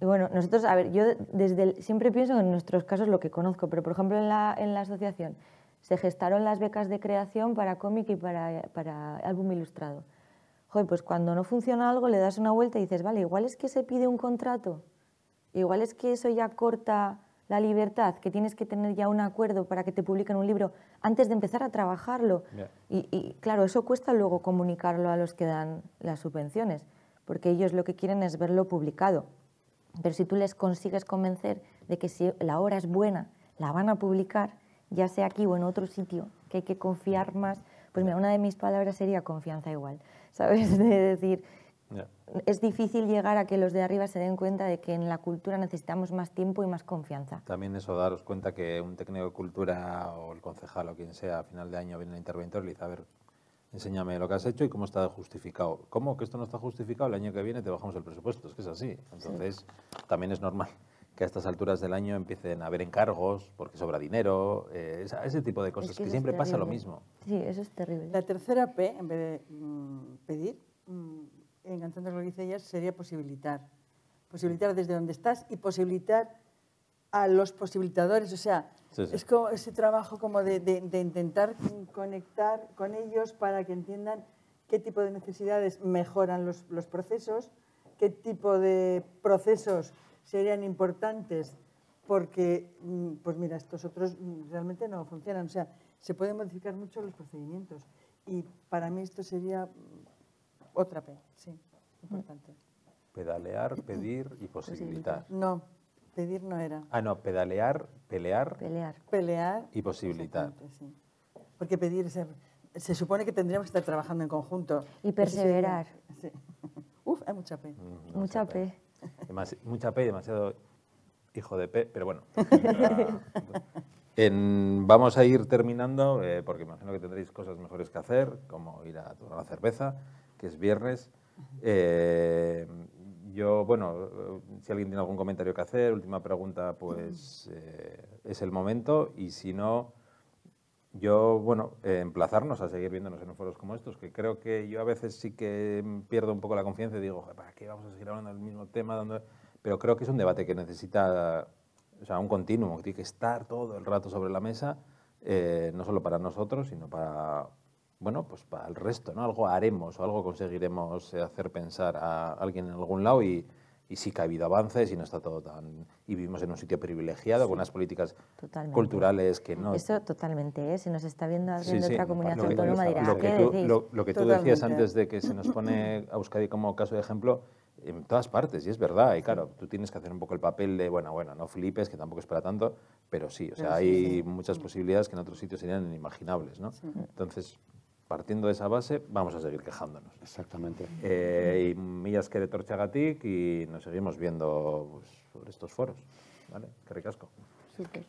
Speaker 3: bueno, nosotros, a ver, yo desde siempre pienso en nuestros casos lo que conozco, pero por ejemplo en la, en la asociación, se gestaron las becas de creación para cómic y para, para álbum ilustrado. Joder, pues cuando no funciona algo le das una vuelta y dices, vale, igual es que se pide un contrato, igual es que eso ya corta la libertad, que tienes que tener ya un acuerdo para que te publiquen un libro antes de empezar a trabajarlo. Y, y, claro, eso cuesta luego comunicarlo a los que dan las subvenciones, porque ellos lo que quieren es verlo publicado. Pero si tú les consigues convencer de que si la obra es buena, la van a publicar, ya sea aquí o en otro sitio, que hay que confiar más, pues mira, una de mis palabras sería confianza igual, ¿sabes? De decir, es difícil llegar a que los de arriba se den cuenta de que en la cultura necesitamos más tiempo y más confianza.
Speaker 1: También eso, daros cuenta que un técnico de cultura o el concejal o quien sea, a final de año viene el interventor y le dice, a ver, enséñame lo que has hecho y cómo está justificado. ¿Cómo que esto no está justificado? El año que viene te bajamos el presupuesto. Es que es así. Entonces, también es normal que a estas alturas del año empiecen a haber encargos porque sobra dinero, eh, ese tipo de cosas,
Speaker 3: Es
Speaker 1: que,
Speaker 3: es
Speaker 1: siempre pasa lo
Speaker 3: terrible.
Speaker 1: mismo.
Speaker 3: Sí, eso es terrible.
Speaker 4: La tercera P, en vez de mm, pedir, mm, encantando lo que dice ella, sería posibilitar. Posibilitar desde donde estás y posibilitar a los posibilitadores. O sea,
Speaker 1: Sí, sí.
Speaker 4: es como ese trabajo como de, de- de intentar conectar con ellos para que entiendan qué tipo de necesidades mejoran los, los procesos, qué tipo de procesos serían importantes porque, mm, pues mira, estos otros mm, realmente no funcionan. O sea, se pueden modificar mucho los procedimientos. Y para mí esto sería mm, otra P, sí, importante.
Speaker 1: Pedalear, pedir y posibilitar.
Speaker 4: No, pedir no era.
Speaker 1: Ah, no, pedalear, pelear
Speaker 3: Pelear.
Speaker 4: Pelear.
Speaker 1: y posibilitar.
Speaker 4: sí. Porque pedir, se, se supone que tendríamos que estar trabajando en conjunto.
Speaker 3: Y perseverar.
Speaker 4: sí. Uf, hay mucha P.
Speaker 1: Mm,
Speaker 3: Mucha P.
Speaker 1: Demasi- mucha P y demasiado hijo de P, pero bueno. En- vamos a ir terminando, eh, porque imagino que tendréis cosas mejores que hacer, como ir a tomar una cerveza, que es viernes. Eh, yo, bueno, si alguien tiene algún comentario que hacer, última pregunta, pues eh, es el momento. Y si no, yo, bueno, eh, emplazarnos a seguir viéndonos en foros como estos, que creo que yo a veces sí que mm, pierdo un poco la confianza y digo, "Joder, ¿para qué vamos a seguir hablando del mismo tema? Dando-?" Pero creo que es un debate que necesita, o sea, un continuo, que tiene que estar todo el rato sobre la mesa, eh, no solo para nosotros, sino para, bueno, pues para el resto, ¿no? Algo haremos o algo conseguiremos eh, hacer pensar a alguien en algún lado y, y sí que ha habido avances y no está todo tan... Y vivimos en un sitio privilegiado con unas políticas
Speaker 3: Totalmente.
Speaker 1: culturales que no...
Speaker 3: Eso totalmente, ¿eh? Si nos está viendo alguien
Speaker 1: Sí,
Speaker 3: otra comunidad
Speaker 1: Lo
Speaker 3: autónoma dirá,
Speaker 1: lo que
Speaker 3: ¿qué
Speaker 1: tú,
Speaker 3: decís?
Speaker 1: lo, lo que tú decías antes de que se nos pone a Euskadi como caso de ejemplo, en todas partes, y es verdad, y claro, tú tienes que hacer un poco el papel de, bueno, bueno, no flipes, que tampoco es para tanto, pero sí, o sea, hay muchas posibilidades que en otros sitios serían inimaginables, ¿no? Entonces, partiendo de esa base, vamos a seguir quejándonos.
Speaker 2: Exactamente.
Speaker 1: Eh, y millas que de torchagatic y nos seguimos viendo pues, sobre estos foros, ¿vale? Qué ricasco.
Speaker 4: Súper.